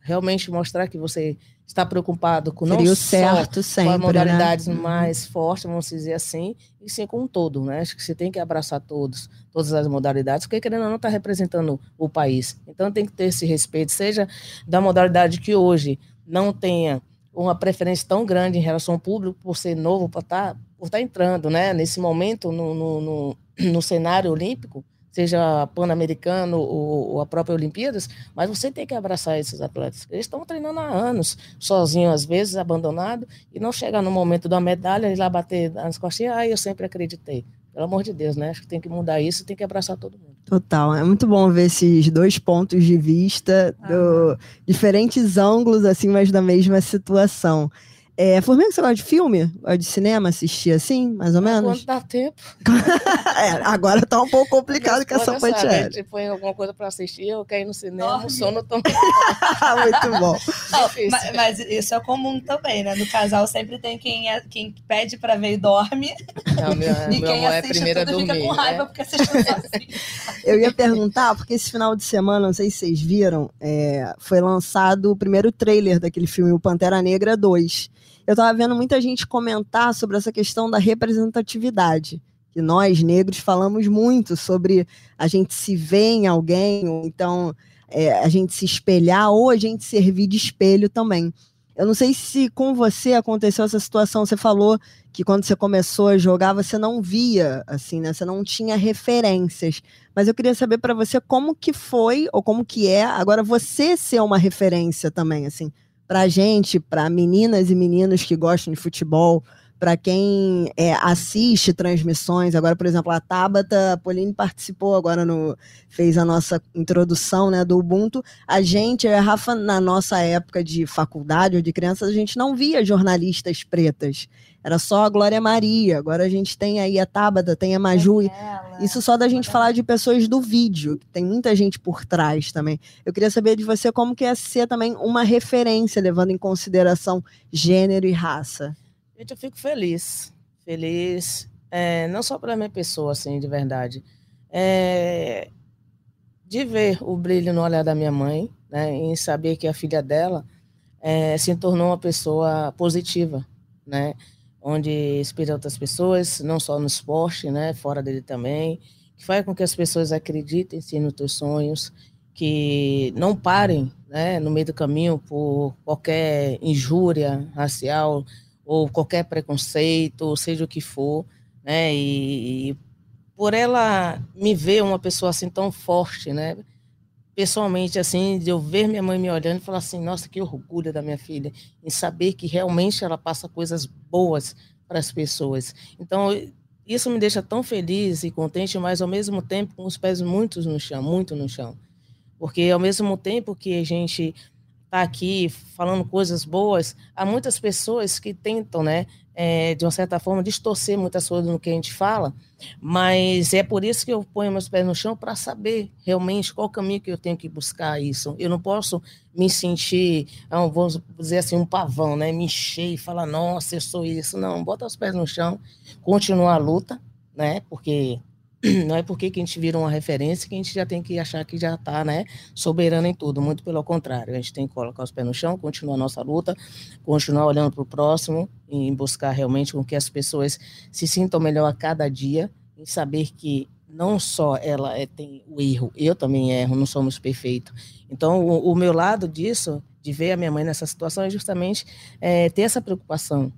Speaker 5: Realmente mostrar que você estar preocupado com
Speaker 4: Seria
Speaker 5: não
Speaker 4: o certo sempre,
Speaker 5: com as modalidades
Speaker 4: né?
Speaker 5: mais fortes, vamos dizer assim, e sim com todo, né? Acho que você tem que abraçar todos, todas as modalidades, porque querendo ou não está representando o país. Então tem que ter esse respeito, seja da modalidade que hoje não tenha uma preferência tão grande em relação ao público por ser novo, por estar por tá entrando, né? Nesse momento no, no, no, no cenário olímpico, seja pan-americano ou, ou, a própria Olimpíadas, mas você tem que abraçar esses atletas. Eles estão treinando há anos, sozinhos às vezes, abandonado, e não chegar no momento da medalha e lá bater nas costinhas, ah, eu sempre acreditei. Pelo amor de Deus, né? Acho que tem que mudar isso, tem que abraçar todo mundo.
Speaker 4: Total, é muito bom ver esses dois pontos de vista, do, diferentes ângulos, assim, mas da mesma situação. É, Formiga, você gosta de filme? Gosta de cinema? Assistir assim, mais ou menos?
Speaker 5: Quando dá tempo. <laughs>
Speaker 4: é, agora tá um pouco complicado com essa
Speaker 5: pantiera. A gente põe alguma coisa pra assistir, eu quero ir no cinema, o sono toma. <laughs>
Speaker 4: Muito bom.
Speaker 3: Oh, mas, mas, isso é comum também, né? No casal sempre tem quem, é, quem pede pra ver e dorme.
Speaker 5: Não, meu, <laughs>
Speaker 3: e
Speaker 5: meu
Speaker 3: quem
Speaker 5: é
Speaker 3: assiste
Speaker 5: primeiro a
Speaker 3: tudo
Speaker 5: dormir.
Speaker 3: fica com raiva
Speaker 5: né?
Speaker 3: porque assiste sozinho.
Speaker 4: Eu ia perguntar, porque esse final de semana, não sei se vocês viram, é, foi lançado o primeiro trailer daquele filme, O Pantera Negra 2 eu estava vendo muita gente comentar sobre essa questão da representatividade. Que nós, negros, falamos muito sobre a gente se ver em alguém, ou então é, a gente se espelhar, ou a gente servir de espelho também. Eu não sei se com você aconteceu essa situação. Você falou que quando você começou a jogar, você não via, assim, né? Você não tinha referências. Mas eu queria saber para você como que foi, ou como que é, agora você ser uma referência também, assim para gente, para meninas e meninos que gostam de futebol, para quem é, assiste transmissões. Agora, por exemplo, a Tabata Polini participou agora no fez a nossa introdução, né, do Ubuntu. A gente, a Rafa, na nossa época de faculdade ou de criança, a gente não via jornalistas pretas. Era só a Glória Maria. Agora a gente tem aí a Tabata, tem a Maju. Isso só da gente falar de pessoas do vídeo, tem muita gente por trás também. Eu queria saber de você como que é ser também uma referência, levando em consideração gênero e raça.
Speaker 5: Gente, eu fico feliz. Feliz, é, não só pela minha pessoa, assim, de verdade. É, de ver o brilho no olhar da minha mãe, né, em saber que a filha dela é, se tornou uma pessoa positiva, né, onde inspira outras pessoas, não só no esporte, né, fora dele também, que faz com que as pessoas acreditem sim nos seus sonhos, que não parem, né, no meio do caminho por qualquer injúria racial ou qualquer preconceito, ou seja o que for, né, e, e por ela me ver uma pessoa assim tão forte, né, pessoalmente, assim, de eu ver minha mãe me olhando e falar assim, nossa, que orgulho da minha filha, em saber que realmente ela passa coisas boas para as pessoas. Então, isso me deixa tão feliz e contente, mas ao mesmo tempo com os pés muito no chão, muito no chão. Porque ao mesmo tempo que a gente aqui falando coisas boas, há muitas pessoas que tentam, né, é, de uma certa forma, distorcer muitas coisas no que a gente fala, mas é por isso que eu ponho meus pés no chão para saber realmente qual caminho que eu tenho que buscar isso. Eu não posso me sentir, não, vou dizer assim, um pavão, né, me encher e falar, nossa, eu sou isso. Não, bota os pés no chão, continuar a luta, né, porque não é porque que a gente vira uma referência que a gente já tem que achar que já está né, soberano em tudo, muito pelo contrário. A gente tem que colocar os pés no chão, continuar a nossa luta, continuar olhando para o próximo e buscar realmente com que as pessoas se sintam melhor a cada dia e saber que não só ela é, tem o erro, eu também erro, não somos perfeitos. Então, o, o, meu lado disso, de ver a minha mãe nessa situação, é justamente é, ter essa preocupação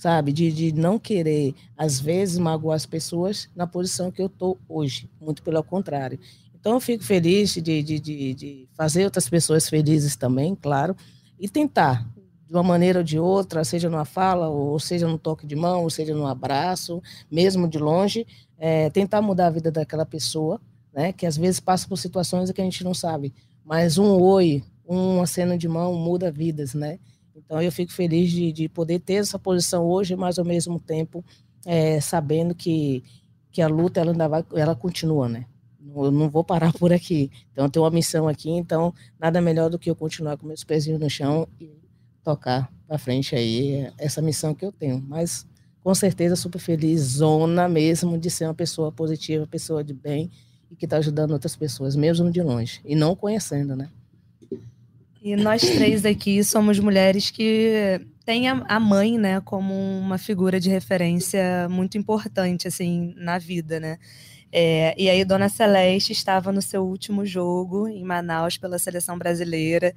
Speaker 5: sabe? De, de não querer, às vezes, magoar as pessoas na posição que eu estou hoje, muito pelo contrário. Então, eu fico feliz de, de, de, de, fazer outras pessoas felizes também, claro, e tentar, de uma maneira ou de outra, seja numa fala, ou seja no toque de mão, ou seja no abraço, mesmo de longe, é, tentar mudar a vida daquela pessoa, né? Que às vezes passa por situações que a gente não sabe, mas um oi, uma cena de mão muda vidas, né? Então, eu fico feliz de, de poder ter essa posição hoje, mas ao mesmo tempo é, sabendo que, que a luta ela ainda vai, ela continua, né? Eu não vou parar <laughs> por aqui. Então, eu tenho uma missão aqui, então nada melhor do que eu continuar com meus pezinhos no chão e tocar para frente aí essa missão que eu tenho. Mas com certeza super feliz, zona mesmo de ser uma pessoa positiva, pessoa de bem e que está ajudando outras pessoas, mesmo de longe e não conhecendo, né?
Speaker 3: E nós três aqui somos mulheres que têm a mãe, né, como uma figura de referência muito importante, assim, na vida, né? É, e aí, Dona Celeste estava no seu último jogo em Manaus pela seleção brasileira.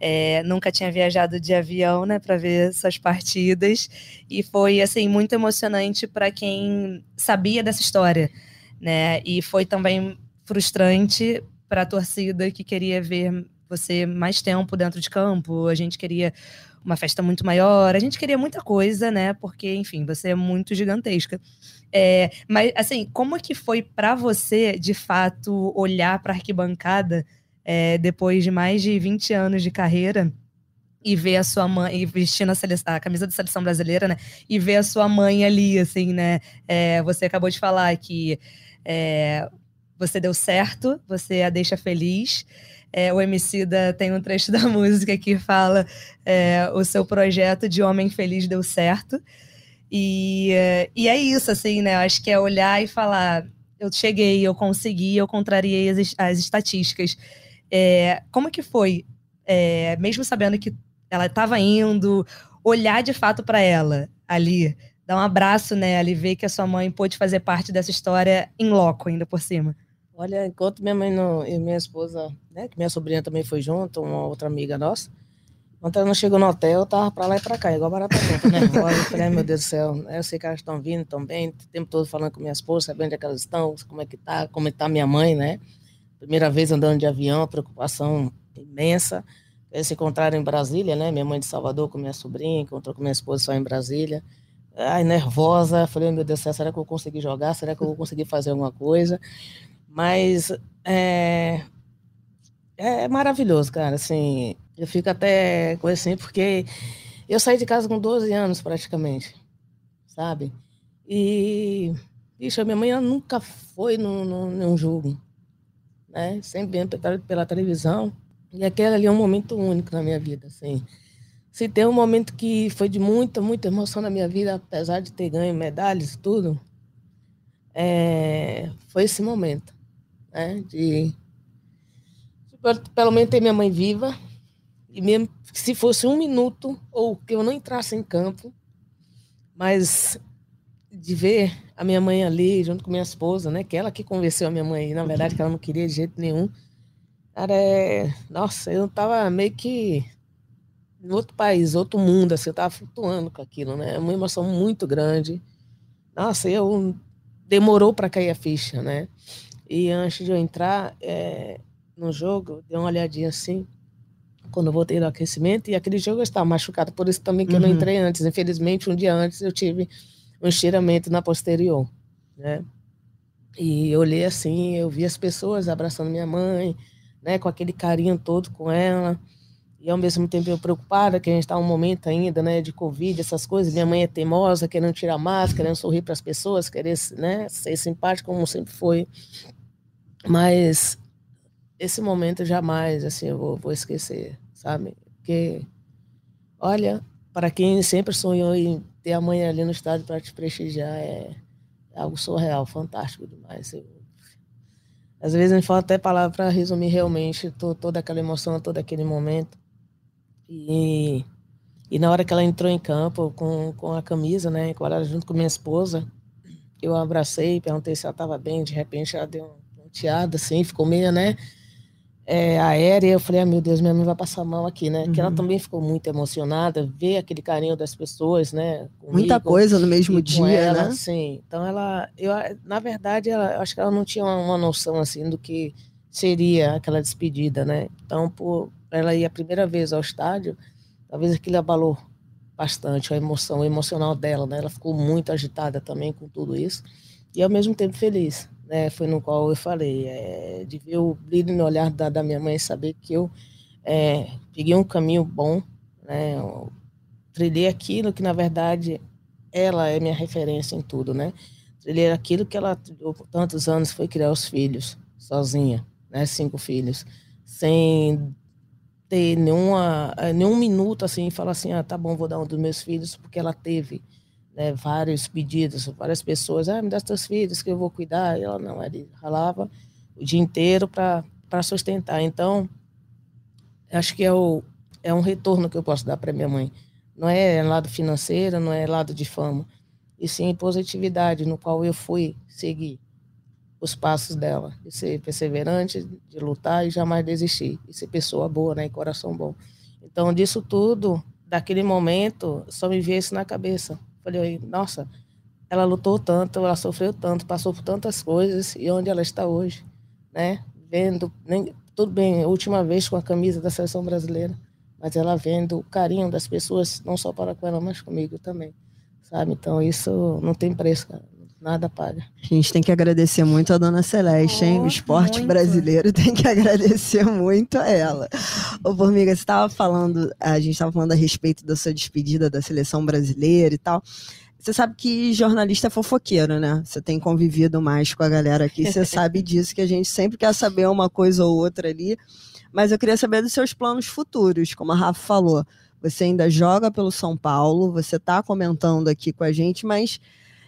Speaker 3: É, nunca tinha viajado de avião, né, para ver suas partidas e foi assim muito emocionante para quem sabia dessa história, né? E foi também frustrante para a torcida que queria ver você mais tempo dentro de campo. A gente queria uma festa muito maior, a gente queria muita coisa, né? Porque, enfim, você é muito gigantesca. É, mas, assim, como que foi para você, de fato, olhar para a arquibancada é, depois de mais de 20 anos de carreira? e ver a sua mãe, vestindo a, a, camisa da seleção brasileira, né? E ver a sua mãe ali, assim, né? É, você acabou de falar que é, você deu certo, você a deixa feliz. É, o Emicida tem um trecho <laughs> da música que fala é, o seu projeto de homem feliz deu certo. E, é, e é isso, assim, né? Acho que é olhar e falar, eu cheguei, eu consegui, eu contrariei as, as estatísticas. É, como que foi, é, mesmo sabendo que ela estava indo, olhar de fato para ela ali, dar um abraço nela e ver que a sua mãe pôde fazer parte dessa história em loco, ainda por cima?
Speaker 5: Olha, enquanto minha mãe não, e minha esposa, né, que minha sobrinha também foi junto, uma outra amiga nossa, quando ela não chegou no hotel, eu tava pra lá e pra cá, igual barata tonta, né? <laughs> Eu falei, meu Deus do céu, eu sei que elas estão vindo, estão bem, o tempo todo falando com minha esposa, sabendo onde é que elas estão, como é que tá, como é que tá minha mãe, né? Primeira vez andando de avião, preocupação imensa. Eles se encontraram em Brasília, né? Minha mãe de Salvador com minha sobrinha, encontrou com minha esposa só em Brasília. Ai, nervosa, falei, meu Deus do céu, será que eu vou conseguir jogar? Será que eu vou conseguir fazer alguma coisa? Mas é, é maravilhoso, cara. Assim, eu fico até com assim, porque eu saí de casa com 12 anos praticamente, sabe? E, a minha mãe nunca foi num, num, num jogo, né? Sempre vendo pela, pela televisão. E aquele ali é um momento único na minha vida, assim. Se tem um momento que foi de muita, muita emoção na minha vida, apesar de ter ganho medalhas e tudo, é, foi esse momento né? De, de pelo menos ter minha mãe viva e mesmo se fosse um minuto ou que eu não entrasse em campo, mas de ver a minha mãe ali junto com minha esposa, né? Que ela que convenceu a minha mãe, na verdade que ela não queria de jeito nenhum. Cara, é... nossa, eu tava meio que em outro país, outro mundo, assim, eu tava flutuando com aquilo, né? É uma emoção muito grande. Nossa, eu demorou para cair a ficha, né? E antes de eu entrar é, no jogo, dei uma olhadinha assim, quando eu voltei no aquecimento, e aquele jogo eu estava machucado, por isso também que uhum. eu não uhum. entrei antes. Infelizmente, um dia antes eu tive um estiramento na posterior, né? E eu olhei assim, eu vi as pessoas abraçando minha mãe, né, com aquele carinho todo com ela. E ao mesmo tempo eu preocupada, que a gente está num momento ainda, né, de Covid, essas coisas. Minha mãe é teimosa, querendo tirar máscara, querendo sorrir para as pessoas, querer, né, ser simpática como sempre foi. Mas esse momento jamais, assim, eu vou, vou esquecer, sabe? Porque, olha, para quem sempre sonhou em ter a mãe ali no estádio para te prestigiar, é, algo surreal, fantástico demais. Eu, às vezes me falta até palavra para resumir realmente toda aquela emoção, todo aquele momento. E, e na hora que ela entrou em campo com, com a camisa, né, ela junto com minha esposa, eu a abracei, perguntei se ela estava bem, de repente ela deu chateada, assim, ficou meio, né? É, aérea, eu falei, ah, meu Deus, minha mãe vai passar mal aqui, né? Uhum. Que ela também ficou muito emocionada, ver aquele carinho das pessoas, né?
Speaker 4: Comigo, Muita coisa no mesmo dia,
Speaker 5: ela,
Speaker 4: né?
Speaker 5: Sim. Então ela, eu, na verdade, ela, acho que ela não tinha uma, uma, noção assim do que seria aquela despedida, né? Então, por ela ir a primeira vez ao estádio, talvez aquilo abalou bastante a emoção, o emocional dela, né? Ela ficou muito agitada também com tudo isso e ao mesmo tempo feliz né, foi no qual eu falei, é, de ver o brilho no olhar da, da minha mãe, saber que eu é, peguei um caminho bom, né, trilhei aquilo que, na verdade, ela é minha referência em tudo, né, trilhei aquilo que ela, por tantos anos, foi criar os filhos, sozinha, né, cinco filhos, sem ter nenhuma, nenhum minuto, assim, falar assim, ah, tá bom, vou dar um dos meus filhos, porque ela teve né, vários pedidos, várias pessoas, ah, me dá teus filhos que eu vou cuidar. E ela não, ele ralava o dia inteiro para sustentar. Então, acho que é, o, é um retorno que eu posso dar para minha mãe. Não é lado financeiro, não é lado de fama, e sim positividade, no qual eu fui seguir os passos dela, de ser perseverante, de lutar e jamais desistir, e ser pessoa boa, né, e coração bom. Então, disso tudo, daquele momento, só me veio isso na cabeça. Falei, nossa, ela lutou tanto, ela sofreu tanto, passou por tantas coisas, e onde ela está hoje, né? Vendo, nem, tudo bem, última vez com a camisa da seleção brasileira, mas ela vendo o carinho das pessoas, não só para com ela, mas comigo também, sabe? Então, isso não tem preço, cara nada paga.
Speaker 4: A gente tem que agradecer muito a dona Celeste, hein? o esporte muito. brasileiro tem que <laughs> agradecer muito a ela. Ô, Formiga, você estava falando, a gente estava falando a respeito da sua despedida da seleção brasileira e tal. Você sabe que jornalista é fofoqueiro, né? Você tem convivido mais com a galera aqui, você <laughs> sabe disso, que a gente sempre quer saber uma coisa ou outra ali. Mas eu queria saber dos seus planos futuros, como a Rafa falou. Você ainda joga pelo São Paulo, você está comentando aqui com a gente, mas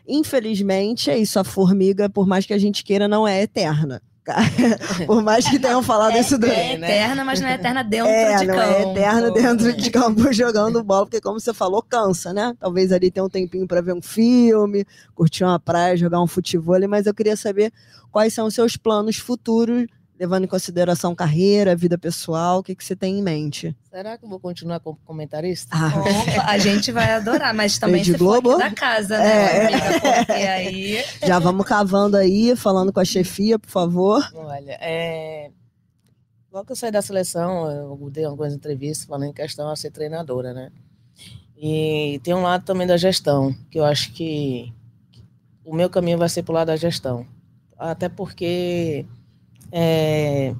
Speaker 4: Infelizmente, é isso. A formiga, por mais que a gente queira, não é eterna. <laughs> por mais que tenham falado
Speaker 3: é,
Speaker 4: isso do...
Speaker 3: É eterna, mas não é eterna dentro é, de
Speaker 4: não
Speaker 3: campo.
Speaker 4: É eterna dentro de campo <laughs> jogando bola, porque como você falou, cansa, né? Talvez ali tenha um tempinho para ver um filme, curtir uma praia, jogar um futebol, mas eu queria saber quais são os seus planos futuros levando em consideração carreira, vida pessoal, o que, que você tem em mente?
Speaker 5: Será que eu vou continuar como comentarista?
Speaker 3: Ah. Opa, <laughs> a gente vai adorar, mas também se Globo? for da casa, né, é. amiga? Porque aí... <laughs>
Speaker 4: Já vamos cavando aí, falando com a chefia, por favor.
Speaker 5: Olha, é... Logo que eu saí da seleção, eu dei algumas entrevistas falando em questão a ser treinadora, né? E tem um lado também da gestão, que eu acho que o meu caminho vai ser pro lado da gestão. Até porque é,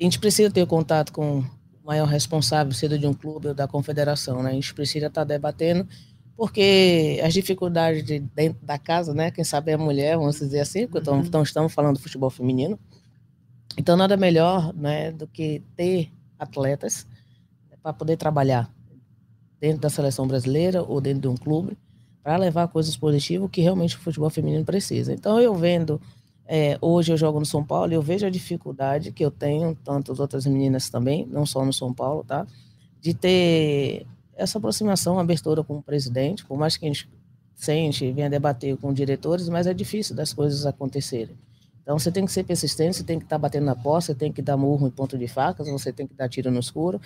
Speaker 5: a gente precisa ter contato com o maior responsável, seja de um clube ou da confederação, né? A gente precisa estar debatendo, porque as dificuldades de dentro da casa, né? Quem sabe é a mulher, vamos dizer assim, porque uhum. então, estamos falando do futebol feminino. Então, nada melhor né, do que ter atletas para poder trabalhar dentro da seleção brasileira ou dentro de um clube para levar coisas positivas que realmente o futebol feminino precisa. Então, eu vendo é, hoje eu jogo no São Paulo e eu vejo a dificuldade que eu tenho, tanto as outras meninas também, não só no São Paulo, tá? De ter essa aproximação, abertura com o presidente, por mais que a gente sente, venha debater com diretores, mas é difícil das coisas acontecerem. Então você tem que ser persistente, você tem que estar tá batendo na porta, você tem que dar murro em ponto de facas, você tem que dar tiro no escuro,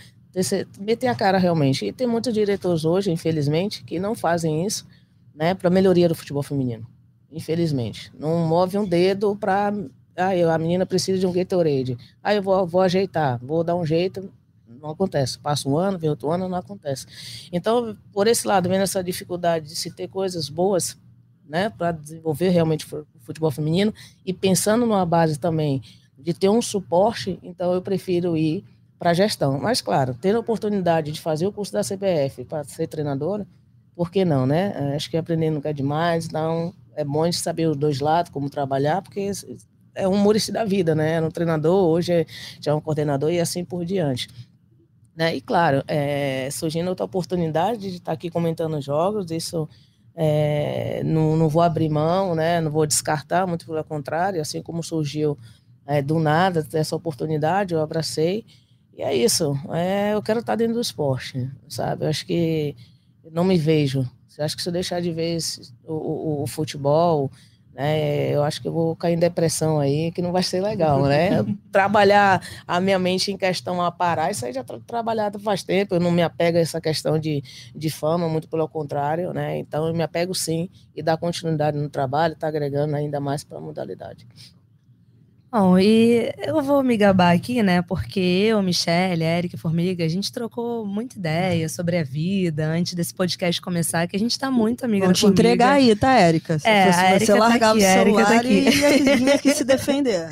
Speaker 5: meter a cara realmente. E tem muitos diretores hoje, infelizmente, que não fazem isso, né, para melhoria do futebol feminino infelizmente. Não move um dedo para. Ah, a menina precisa de um Gatorade. Aí ah, eu vou, vou ajeitar, vou dar um jeito. Não acontece. Passa um ano, vem outro ano, não acontece. Então, por esse lado, vendo essa dificuldade de se ter coisas boas, né, para desenvolver realmente o futebol feminino e pensando numa base também de ter um suporte, então eu prefiro ir para a gestão. Mas, claro, ter a oportunidade de fazer o curso da CBF para ser treinadora, por que não, né? Acho que aprender nunca é demais, então é bom de saber os dois lados, como trabalhar, porque é um humorista da vida, né? Era um treinador, hoje é, já é um coordenador e assim por diante. Né? E claro, é, surgindo outra oportunidade de estar aqui comentando jogos, isso é, não, não vou abrir mão, né? não vou descartar, muito pelo contrário, assim como surgiu é, do nada essa oportunidade, eu abracei. E é isso, é, eu quero estar dentro do esporte, sabe? Eu acho que não me vejo você acha que se eu deixar de ver esse, o, o, o, futebol, né, eu acho que eu vou cair em depressão aí, que não vai ser legal, né? <laughs> Trabalhar a minha mente em questão a parar, isso aí já tra trabalhado faz tempo, eu não me apego a essa questão de, de fama, muito pelo contrário, né? Então eu me apego sim e dar continuidade no trabalho, tá agregando ainda mais para a modalidade.
Speaker 3: Bom, e eu vou me gabar aqui, né? Porque eu, Michelle, Érica Formiga, a gente trocou muita ideia sobre a vida antes desse podcast começar, que a gente tá muito amiga
Speaker 4: Vou te Formiga. entregar aí, tá, Érica?
Speaker 3: Se é, fosse você
Speaker 4: tá largava
Speaker 3: aqui,
Speaker 4: o celular
Speaker 3: tá aqui.
Speaker 4: e vinha aqui se <laughs> defender.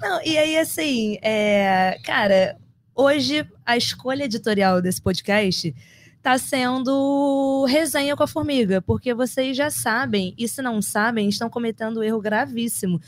Speaker 3: Não, e aí, assim, é, cara, hoje a escolha editorial desse podcast tá sendo resenha com a Formiga, porque vocês já sabem, e se não sabem, estão cometendo um erro gravíssimo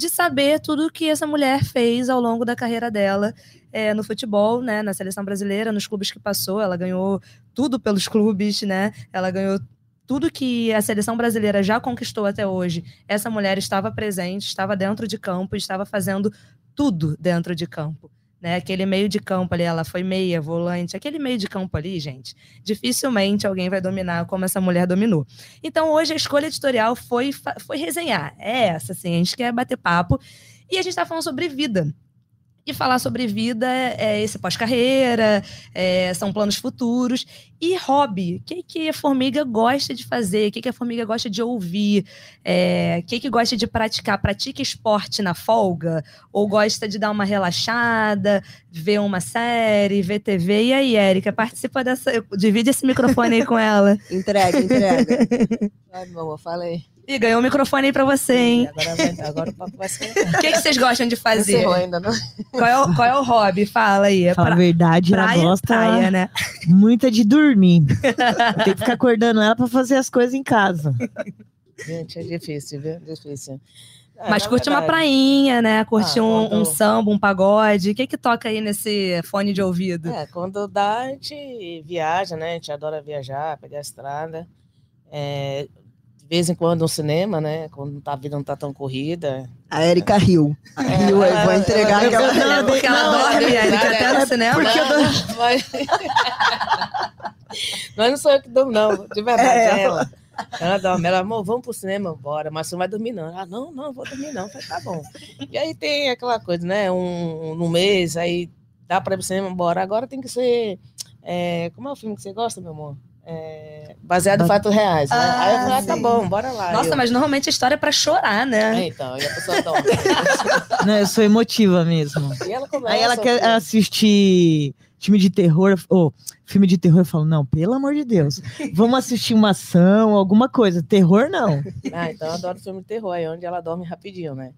Speaker 3: de saber tudo o que essa mulher fez ao longo da carreira dela é, no futebol, né, na seleção brasileira, nos clubes que passou. Ela ganhou tudo pelos clubes, né? Ela ganhou tudo que a seleção brasileira já conquistou até hoje. Essa mulher estava presente, estava dentro de campo, estava fazendo tudo dentro de campo. Né? Aquele meio de campo ali, ela foi meia, volante, aquele meio de campo ali, gente, dificilmente alguém vai dominar como essa mulher dominou. Então, hoje a escolha editorial foi, foi resenhar. É essa, assim, a gente quer bater papo. E a gente está falando sobre vida. E falar sobre vida é esse pós-carreira, é, são planos futuros. E hobby, o que, que a formiga gosta de fazer? O que, que a formiga gosta de ouvir? É, o que, que gosta de praticar? Pratica esporte na folga? Ou gosta de dar uma relaxada, ver uma série, ver TV? E aí, Érica, participa dessa. Divide esse microfone aí com ela. <laughs>
Speaker 4: entrega, entrega.
Speaker 5: Ai, meu amor, fala aí.
Speaker 3: E ganhou o microfone aí pra você, hein?
Speaker 5: Agora, vai- agora o papo vai ser. <laughs>
Speaker 3: O que, que vocês gostam de fazer?
Speaker 5: Ainda, não?
Speaker 3: Qual é, o, qual é o hobby? Fala aí.
Speaker 6: Fala a
Speaker 3: Pra-
Speaker 6: verdade, ela
Speaker 3: praia,
Speaker 6: gosta
Speaker 3: praia, né?
Speaker 6: muito de dormir. <laughs> Tem que ficar acordando ela pra fazer as coisas em casa.
Speaker 5: Gente, é difícil, viu? Difícil. É,
Speaker 3: Mas curte uma
Speaker 5: verdade,
Speaker 3: prainha, né? Curte
Speaker 5: Ah,
Speaker 3: um, um
Speaker 5: quando-
Speaker 3: samba, um pagode. O que que toca aí nesse fone de ouvido?
Speaker 5: É, quando dá, a gente viaja, né? A gente adora viajar, pegar a estrada. É, vez em quando no cinema, né? Quando tá, a vida não tá tão corrida.
Speaker 4: A Erika riu. Riu aí, vou entregar
Speaker 5: eu-
Speaker 4: aquela.
Speaker 6: não,
Speaker 3: É porque ela
Speaker 6: não,
Speaker 3: dorme,
Speaker 5: é
Speaker 3: Érica,
Speaker 5: verdade,
Speaker 3: até no cinema.
Speaker 6: porque eu
Speaker 5: Não, mas... <laughs> mas não sou eu que durmo, não. De verdade,
Speaker 4: É,
Speaker 5: é ela. Ela dorme. Ela, amor, vamos pro cinema, bora. Mas você não vai dormir, não. Ah, não, não, vou dormir, não. Eu Falei, tá bom. E aí tem aquela coisa, né? Um, no mês, aí dá pra ir pro cinema, bora. Agora tem que ser. é, como é o filme que você gosta, meu amor? É, baseado em fatos reais, né?
Speaker 3: Ah,
Speaker 5: aí eu falei, ah, tá
Speaker 3: sim.
Speaker 5: bom, bora lá.
Speaker 3: Nossa,
Speaker 5: eu,
Speaker 3: mas normalmente a história é pra chorar,
Speaker 5: É,
Speaker 3: né?
Speaker 5: então, e a pessoa dorme. <laughs>
Speaker 6: Não, eu sou emotiva mesmo.
Speaker 5: e ela começa.
Speaker 6: Aí ela quer
Speaker 5: assim,
Speaker 6: assistir filme de terror, ou filme de terror, eu falo, não, pelo amor de Deus, vamos assistir uma ação, alguma coisa. Terror, não.
Speaker 5: Ah, então eu adoro filme de terror, aí é onde ela dorme rapidinho, né?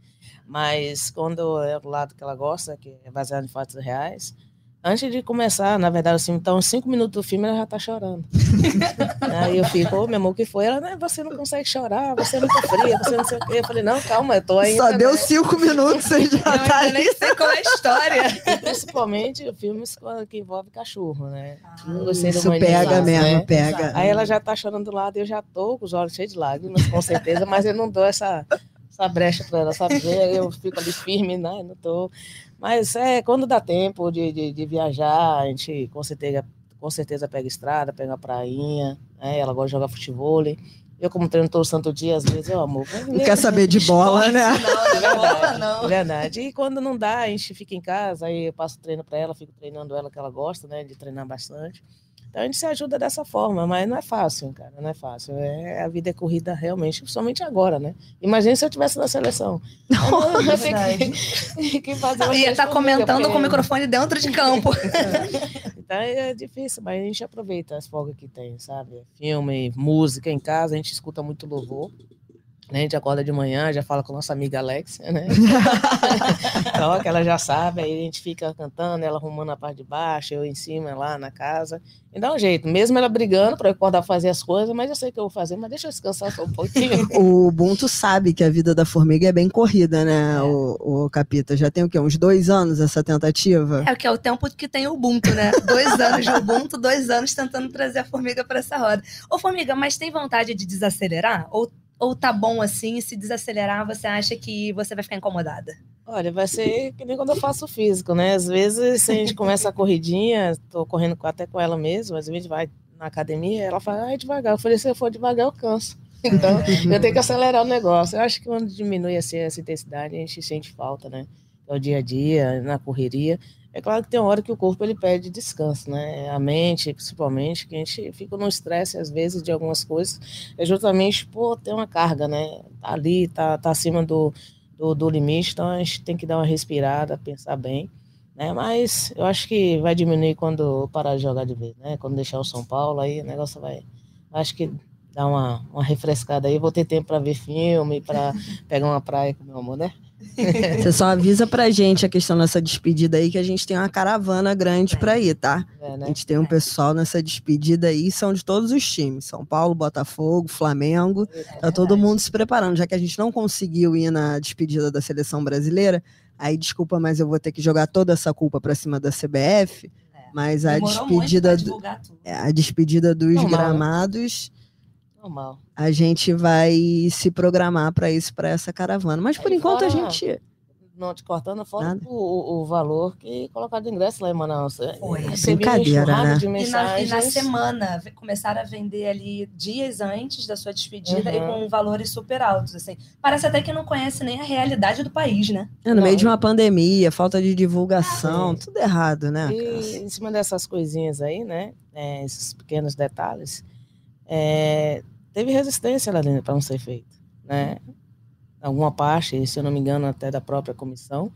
Speaker 5: Mas quando é o lado que ela gosta, que é baseado em fatos reais, antes de começar, na verdade, assim, então, cinco minutos do filme ela já tá chorando. <laughs> aí eu fico, ô, meu amor, o que foi? Ela, né, você não consegue chorar, você é muito fria, você não sei o quê. Eu falei, não, calma, eu tô ainda.
Speaker 4: Só deu
Speaker 5: né?
Speaker 4: cinco minutos, você já
Speaker 3: Eu
Speaker 4: tá ali.
Speaker 3: nem sei qual é a história. <laughs>
Speaker 5: E Principalmente filmes que envolvem cachorro, né? Não gostei
Speaker 4: Isso pega mesmo,
Speaker 5: né?
Speaker 4: pega.
Speaker 5: Aí ela já tá chorando do lado, eu já tô com os olhos cheios de lágrimas, com certeza, mas eu não dou essa, essa brecha para ela, sabe? Eu fico ali firme, né? Não tô. Mas é quando dá tempo de, de, de viajar, a gente com certeza, com certeza pega estrada, pega a prainha, né? Ela gosta de jogar futebol. Eu, como treino todo santo dia, às vezes eu amo.
Speaker 4: Não quer saber de bola, né?
Speaker 5: É verdade, é verdade. E quando não dá, a gente fica em casa, aí eu passo treino para ela, fico treinando ela, que ela gosta, né, de treinar bastante. Então a gente se ajuda dessa forma, mas não é fácil, cara, não é fácil. É, a vida é corrida realmente, principalmente agora, né? Imagina se eu tivesse na seleção. Eu ia ter que, <laughs> que fazer
Speaker 3: Ia estar
Speaker 5: coisa
Speaker 3: comentando
Speaker 5: porque-
Speaker 3: com o microfone dentro de campo. <laughs>
Speaker 5: Então é difícil, mas a gente aproveita as folgas que tem, sabe? Filme, música em casa, a gente escuta muito louvor. Né? A gente acorda de manhã, já fala com nossa amiga Alexia, né? <laughs> então, que ela já sabe, aí a gente fica cantando, ela arrumando a parte de baixo, eu em cima lá na casa. E dá um jeito, mesmo ela brigando para eu acordar fazer as coisas, mas eu sei que eu vou fazer, mas deixa eu descansar só um pouquinho. <laughs>
Speaker 4: O Ubuntu sabe que a vida da formiga é bem corrida, né,
Speaker 5: É.
Speaker 4: o, o Capita? Já tem o quê? Uns dois anos essa tentativa?
Speaker 3: É o que é o tempo que tem o Ubuntu, né? Dois anos de Ubuntu, dois anos tentando trazer a formiga para essa roda. Ô, formiga, mas tem vontade de desacelerar? Ou, ou tá bom assim? Se desacelerar, você acha que você vai ficar incomodada?
Speaker 5: Olha, vai ser que nem quando eu faço físico, né? Às vezes, se a gente começa a corridinha, tô correndo até com ela mesmo, às vezes vai na academia, ela fala, ai, devagar. Eu falei, se eu for devagar, eu canso. Então, eu tenho que acelerar o negócio. Eu acho que quando diminui assim, essa intensidade, a gente sente falta, né? É o dia a dia, na correria. É claro que tem hora que o corpo ele pede descanso, né? A mente, principalmente, que a gente fica no estresse, às vezes, de algumas coisas. É justamente por ter uma carga, né? Tá ali, tá, tá acima do, do, do limite, então a gente tem que dar uma respirada, pensar bem. Né? Mas eu acho que vai diminuir quando eu parar de jogar de vez, né? Quando deixar o São Paulo, aí o negócio vai. Acho que dá uma, uma refrescada aí. Vou ter tempo para ver filme, para <laughs> pegar uma praia com meu amor, né? <laughs>
Speaker 4: Você só avisa pra gente a questão dessa despedida aí, que a gente tem uma caravana grande pra ir, tá?
Speaker 5: É,
Speaker 4: A
Speaker 5: né?
Speaker 4: gente tem um pessoal nessa despedida aí, são de todos os times. São Paulo, Botafogo, Flamengo. Tá todo mundo se preparando, já que a gente não conseguiu ir na despedida da seleção brasileira. Aí, desculpa, mas eu vou ter que jogar toda essa culpa pra cima da CBF. Mas a
Speaker 3: Demorou
Speaker 4: despedida,
Speaker 3: pra
Speaker 4: do- é, a despedida dos
Speaker 5: né?
Speaker 4: gramados,
Speaker 5: Normal.
Speaker 4: a gente vai se programar pra isso, pra essa caravana. Mas por
Speaker 5: Aí
Speaker 4: enquanto a
Speaker 5: fora-
Speaker 4: gente.
Speaker 5: não te cortando, fora o, o valor que colocaram de ingresso lá em Manaus.
Speaker 3: Foi.
Speaker 5: Recebi
Speaker 4: Brincadeira,
Speaker 5: enxurrada
Speaker 4: né?
Speaker 5: de
Speaker 3: E na, e
Speaker 5: mensagens.
Speaker 3: na semana começaram a vender ali dias antes da sua despedida e
Speaker 5: Uhum.
Speaker 3: com valores super altos, assim. Parece até que não conhece nem a realidade do país, né?
Speaker 4: É, no
Speaker 5: Não.
Speaker 4: meio de uma pandemia, falta de divulgação, tudo errado, né?
Speaker 5: E em cima dessas coisinhas aí, né? é, esses pequenos detalhes, é, teve resistência lá dentro para não ser feito, né? Alguma parte, se eu não me engano, até da própria comissão.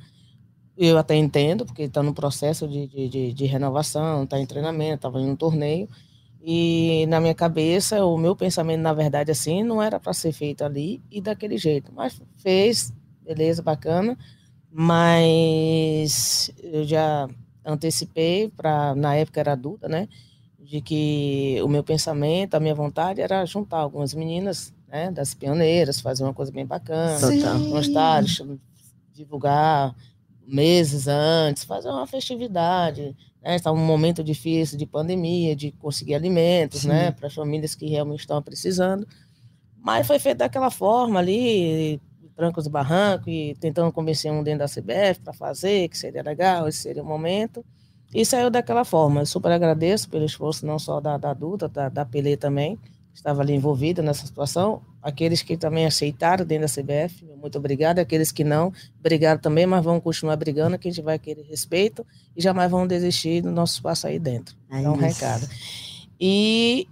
Speaker 5: Eu até entendo, porque está no processo de, de, de, de renovação, está em treinamento, estava em um torneio. E na minha cabeça, o meu pensamento, na verdade, assim, não era para ser feito ali e daquele jeito. Mas fez, beleza, bacana. Mas eu já antecipei para na época era adulta, né, de que o meu pensamento, a minha vontade era juntar algumas meninas, né, das pioneiras, fazer uma coisa bem bacana, um estágio, divulgar meses antes, fazer uma festividade, né, está um momento difícil de pandemia, de conseguir alimentos,
Speaker 4: Sim.
Speaker 5: né, para as famílias que realmente estão precisando. Mas foi feito daquela forma ali, trancos e barrancos, e tentando convencer um dentro da CBF para fazer, que seria legal, esse seria o momento. E saiu daquela forma. Eu super agradeço pelo esforço não só da, da Duda, da, da Pelé também, que estava ali envolvida nessa situação. Aqueles que também aceitaram dentro da CBF, muito obrigado. Aqueles que não, obrigado também, mas vamos continuar brigando, que a gente vai querer respeito e jamais vão desistir do nosso espaço aí dentro.
Speaker 4: É
Speaker 5: É um recado. E,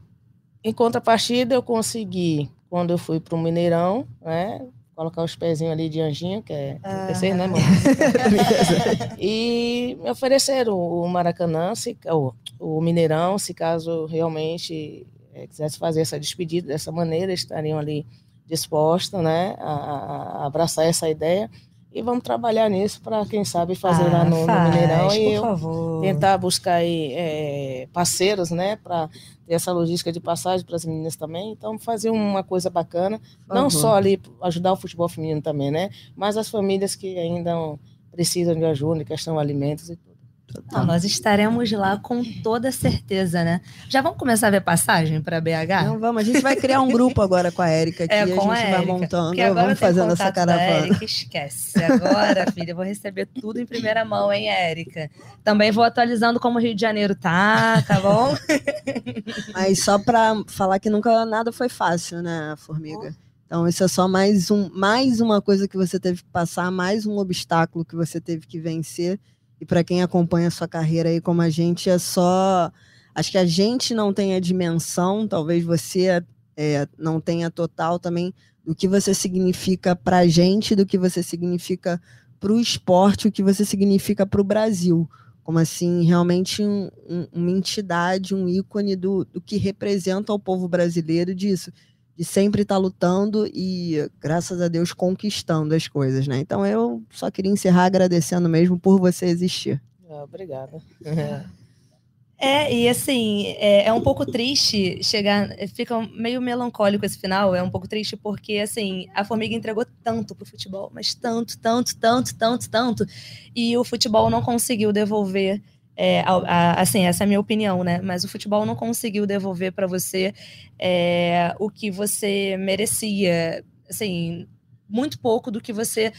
Speaker 5: em contrapartida, eu consegui, quando eu fui para o Mineirão, né, colocar os pezinhos ali de anjinho, que é
Speaker 3: Ah.
Speaker 5: terceiro, né, amor? <laughs> e me ofereceram o Maracanã, se, o, o Mineirão, se caso realmente eh, quisesse fazer essa despedida dessa maneira, estariam ali dispostos né, a- a abraçar essa ideia. E vamos trabalhar nisso para, quem sabe, fazer lá no, no
Speaker 3: Ah, faz,
Speaker 5: Mineirão.
Speaker 3: por
Speaker 5: E eu
Speaker 3: favor.
Speaker 5: tentar buscar aí é, parceiros, né, para ter essa logística de passagem para as meninas também. Então, fazer uma coisa bacana,
Speaker 4: Por
Speaker 5: não só ali ajudar o futebol feminino também, né, mas as famílias que ainda precisam de ajuda em questão de alimentos e tudo.
Speaker 3: Não, nós estaremos lá com toda certeza, né? Já vamos começar a ver passagem para BH?
Speaker 4: Não, vamos, a gente vai criar um grupo agora com a Érica aqui,
Speaker 3: É,
Speaker 4: a
Speaker 3: com
Speaker 4: gente
Speaker 3: a
Speaker 4: vai montando, vamos fazendo essa caravana.
Speaker 3: Érica, esquece. Agora, <laughs> filha, eu vou receber tudo em primeira mão, hein, Érica? Também vou atualizando como o Rio de Janeiro tá, tá bom? <laughs>
Speaker 4: Mas só para falar que nunca nada foi fácil, né, Formiga? Então isso é só mais, um, mais uma coisa que você teve que passar, mais um obstáculo que você teve que vencer. E para quem acompanha a sua carreira aí como a gente, é só. Acho que a gente não tem a dimensão, talvez você é, não tenha total também, do que você significa para a gente, do que você significa para o esporte, o que você significa para o Brasil como assim, realmente um- um- uma entidade, um ícone do, do que representa o povo brasileiro disso, de sempre estar lutando e, graças a Deus, conquistando as coisas, né? Então eu só queria encerrar agradecendo mesmo por você existir.
Speaker 5: Ah, obrigada. <laughs>
Speaker 3: É, e assim, é, é um pouco triste chegar. Fica meio melancólico esse final, é um pouco triste porque, assim, a Formiga entregou tanto pro futebol, mas tanto, tanto, tanto, tanto, tanto, e o futebol não conseguiu devolver. É, a- a- assim, essa é a minha opinião, né? Mas o futebol não conseguiu devolver para você é, o que você merecia. Assim, muito pouco do que você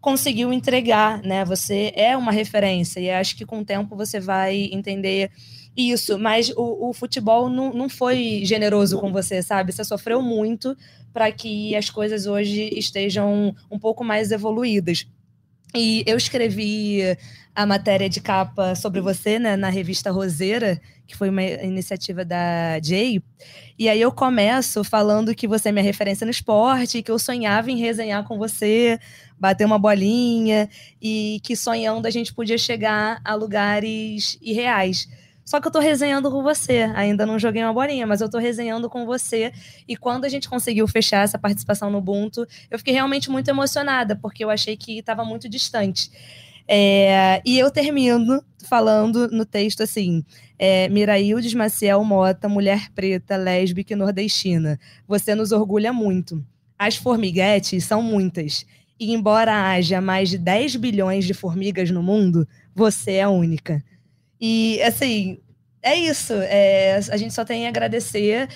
Speaker 3: conseguiu entregar, né? Você é uma referência e acho que com o tempo você vai entender isso. Mas o, o futebol não, não foi generoso com você, sabe? Você sofreu muito para que as coisas hoje estejam um pouco mais evoluídas. E eu escrevi a matéria de capa sobre você, né, na revista Roseira, que foi uma iniciativa da Jay. E aí eu começo falando que você é minha referência no esporte, que eu sonhava em resenhar com você, bater uma bolinha, e que sonhando a gente podia chegar a lugares irreais. Só que eu tô resenhando com você. Ainda não joguei uma bolinha, mas eu tô resenhando com você. E quando a gente conseguiu fechar essa participação no Ubuntu, eu fiquei realmente muito emocionada, porque eu achei que estava muito distante. É, e eu termino falando no texto assim: é, Miraildes Maciel Mota, mulher preta, lésbica e nordestina. Você nos orgulha muito. As formiguetes são muitas. E embora haja mais de 10 bilhões de formigas no mundo, você é a única. E, assim, é isso. É, a gente só tem a agradecer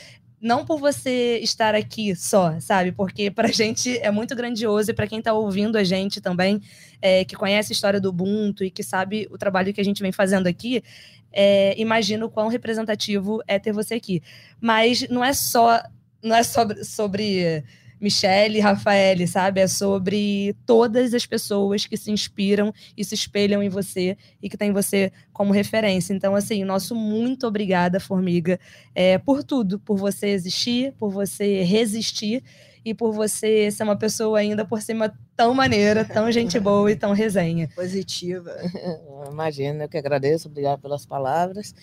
Speaker 3: não por você estar aqui só, sabe? Porque pra <laughs> gente é muito grandioso e para quem tá ouvindo a gente também, é, que conhece a história do Ubuntu e que sabe o trabalho que a gente vem fazendo aqui, é, imagino o quão representativo é ter você aqui. Mas não é só, não é sobre, sobre Michelle e Rafael, sabe? É sobre todas as pessoas que se inspiram e se espelham em você e que têm você como referência. Então, assim, nosso muito obrigada, Formiga, é, por tudo, por você existir, por você resistir e por você ser uma pessoa ainda por cima tão maneira, tão gente boa e tão resenha.
Speaker 4: Positiva. <laughs>
Speaker 5: Imagina, eu que agradeço, obrigado pelas palavras.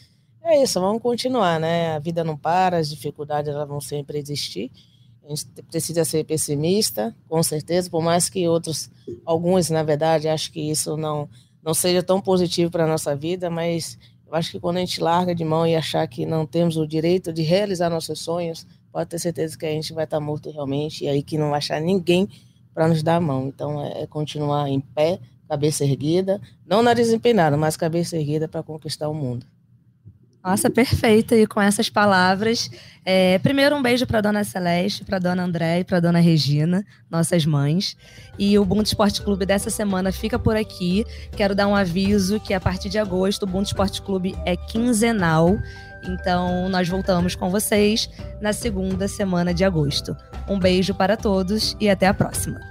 Speaker 5: É isso, vamos continuar, né? A vida não para, as dificuldades elas vão sempre existir gente precisa ser pessimista, com certeza, por mais que outros, alguns, na verdade, acho que isso não, não seja tão positivo para a nossa vida, mas eu acho que quando a gente larga de mão e achar que não temos o direito de realizar nossos sonhos, pode ter certeza que a gente vai estar morto realmente, e aí que não vai achar ninguém para nos dar a mão. Então, é, é continuar em pé, cabeça erguida, não nariz empenado, mas cabeça erguida para conquistar o mundo.
Speaker 3: Nossa, perfeita. E com essas palavras, é, primeiro um beijo para dona Celeste, para dona André e para dona Regina, nossas mães. E o Ubuntu Esporte Clube dessa semana fica por aqui. Quero dar um aviso que a partir de agosto o Ubuntu Esporte Clube é quinzenal. Então, nós voltamos com vocês na segunda semana de agosto. Um beijo para todos e até a próxima.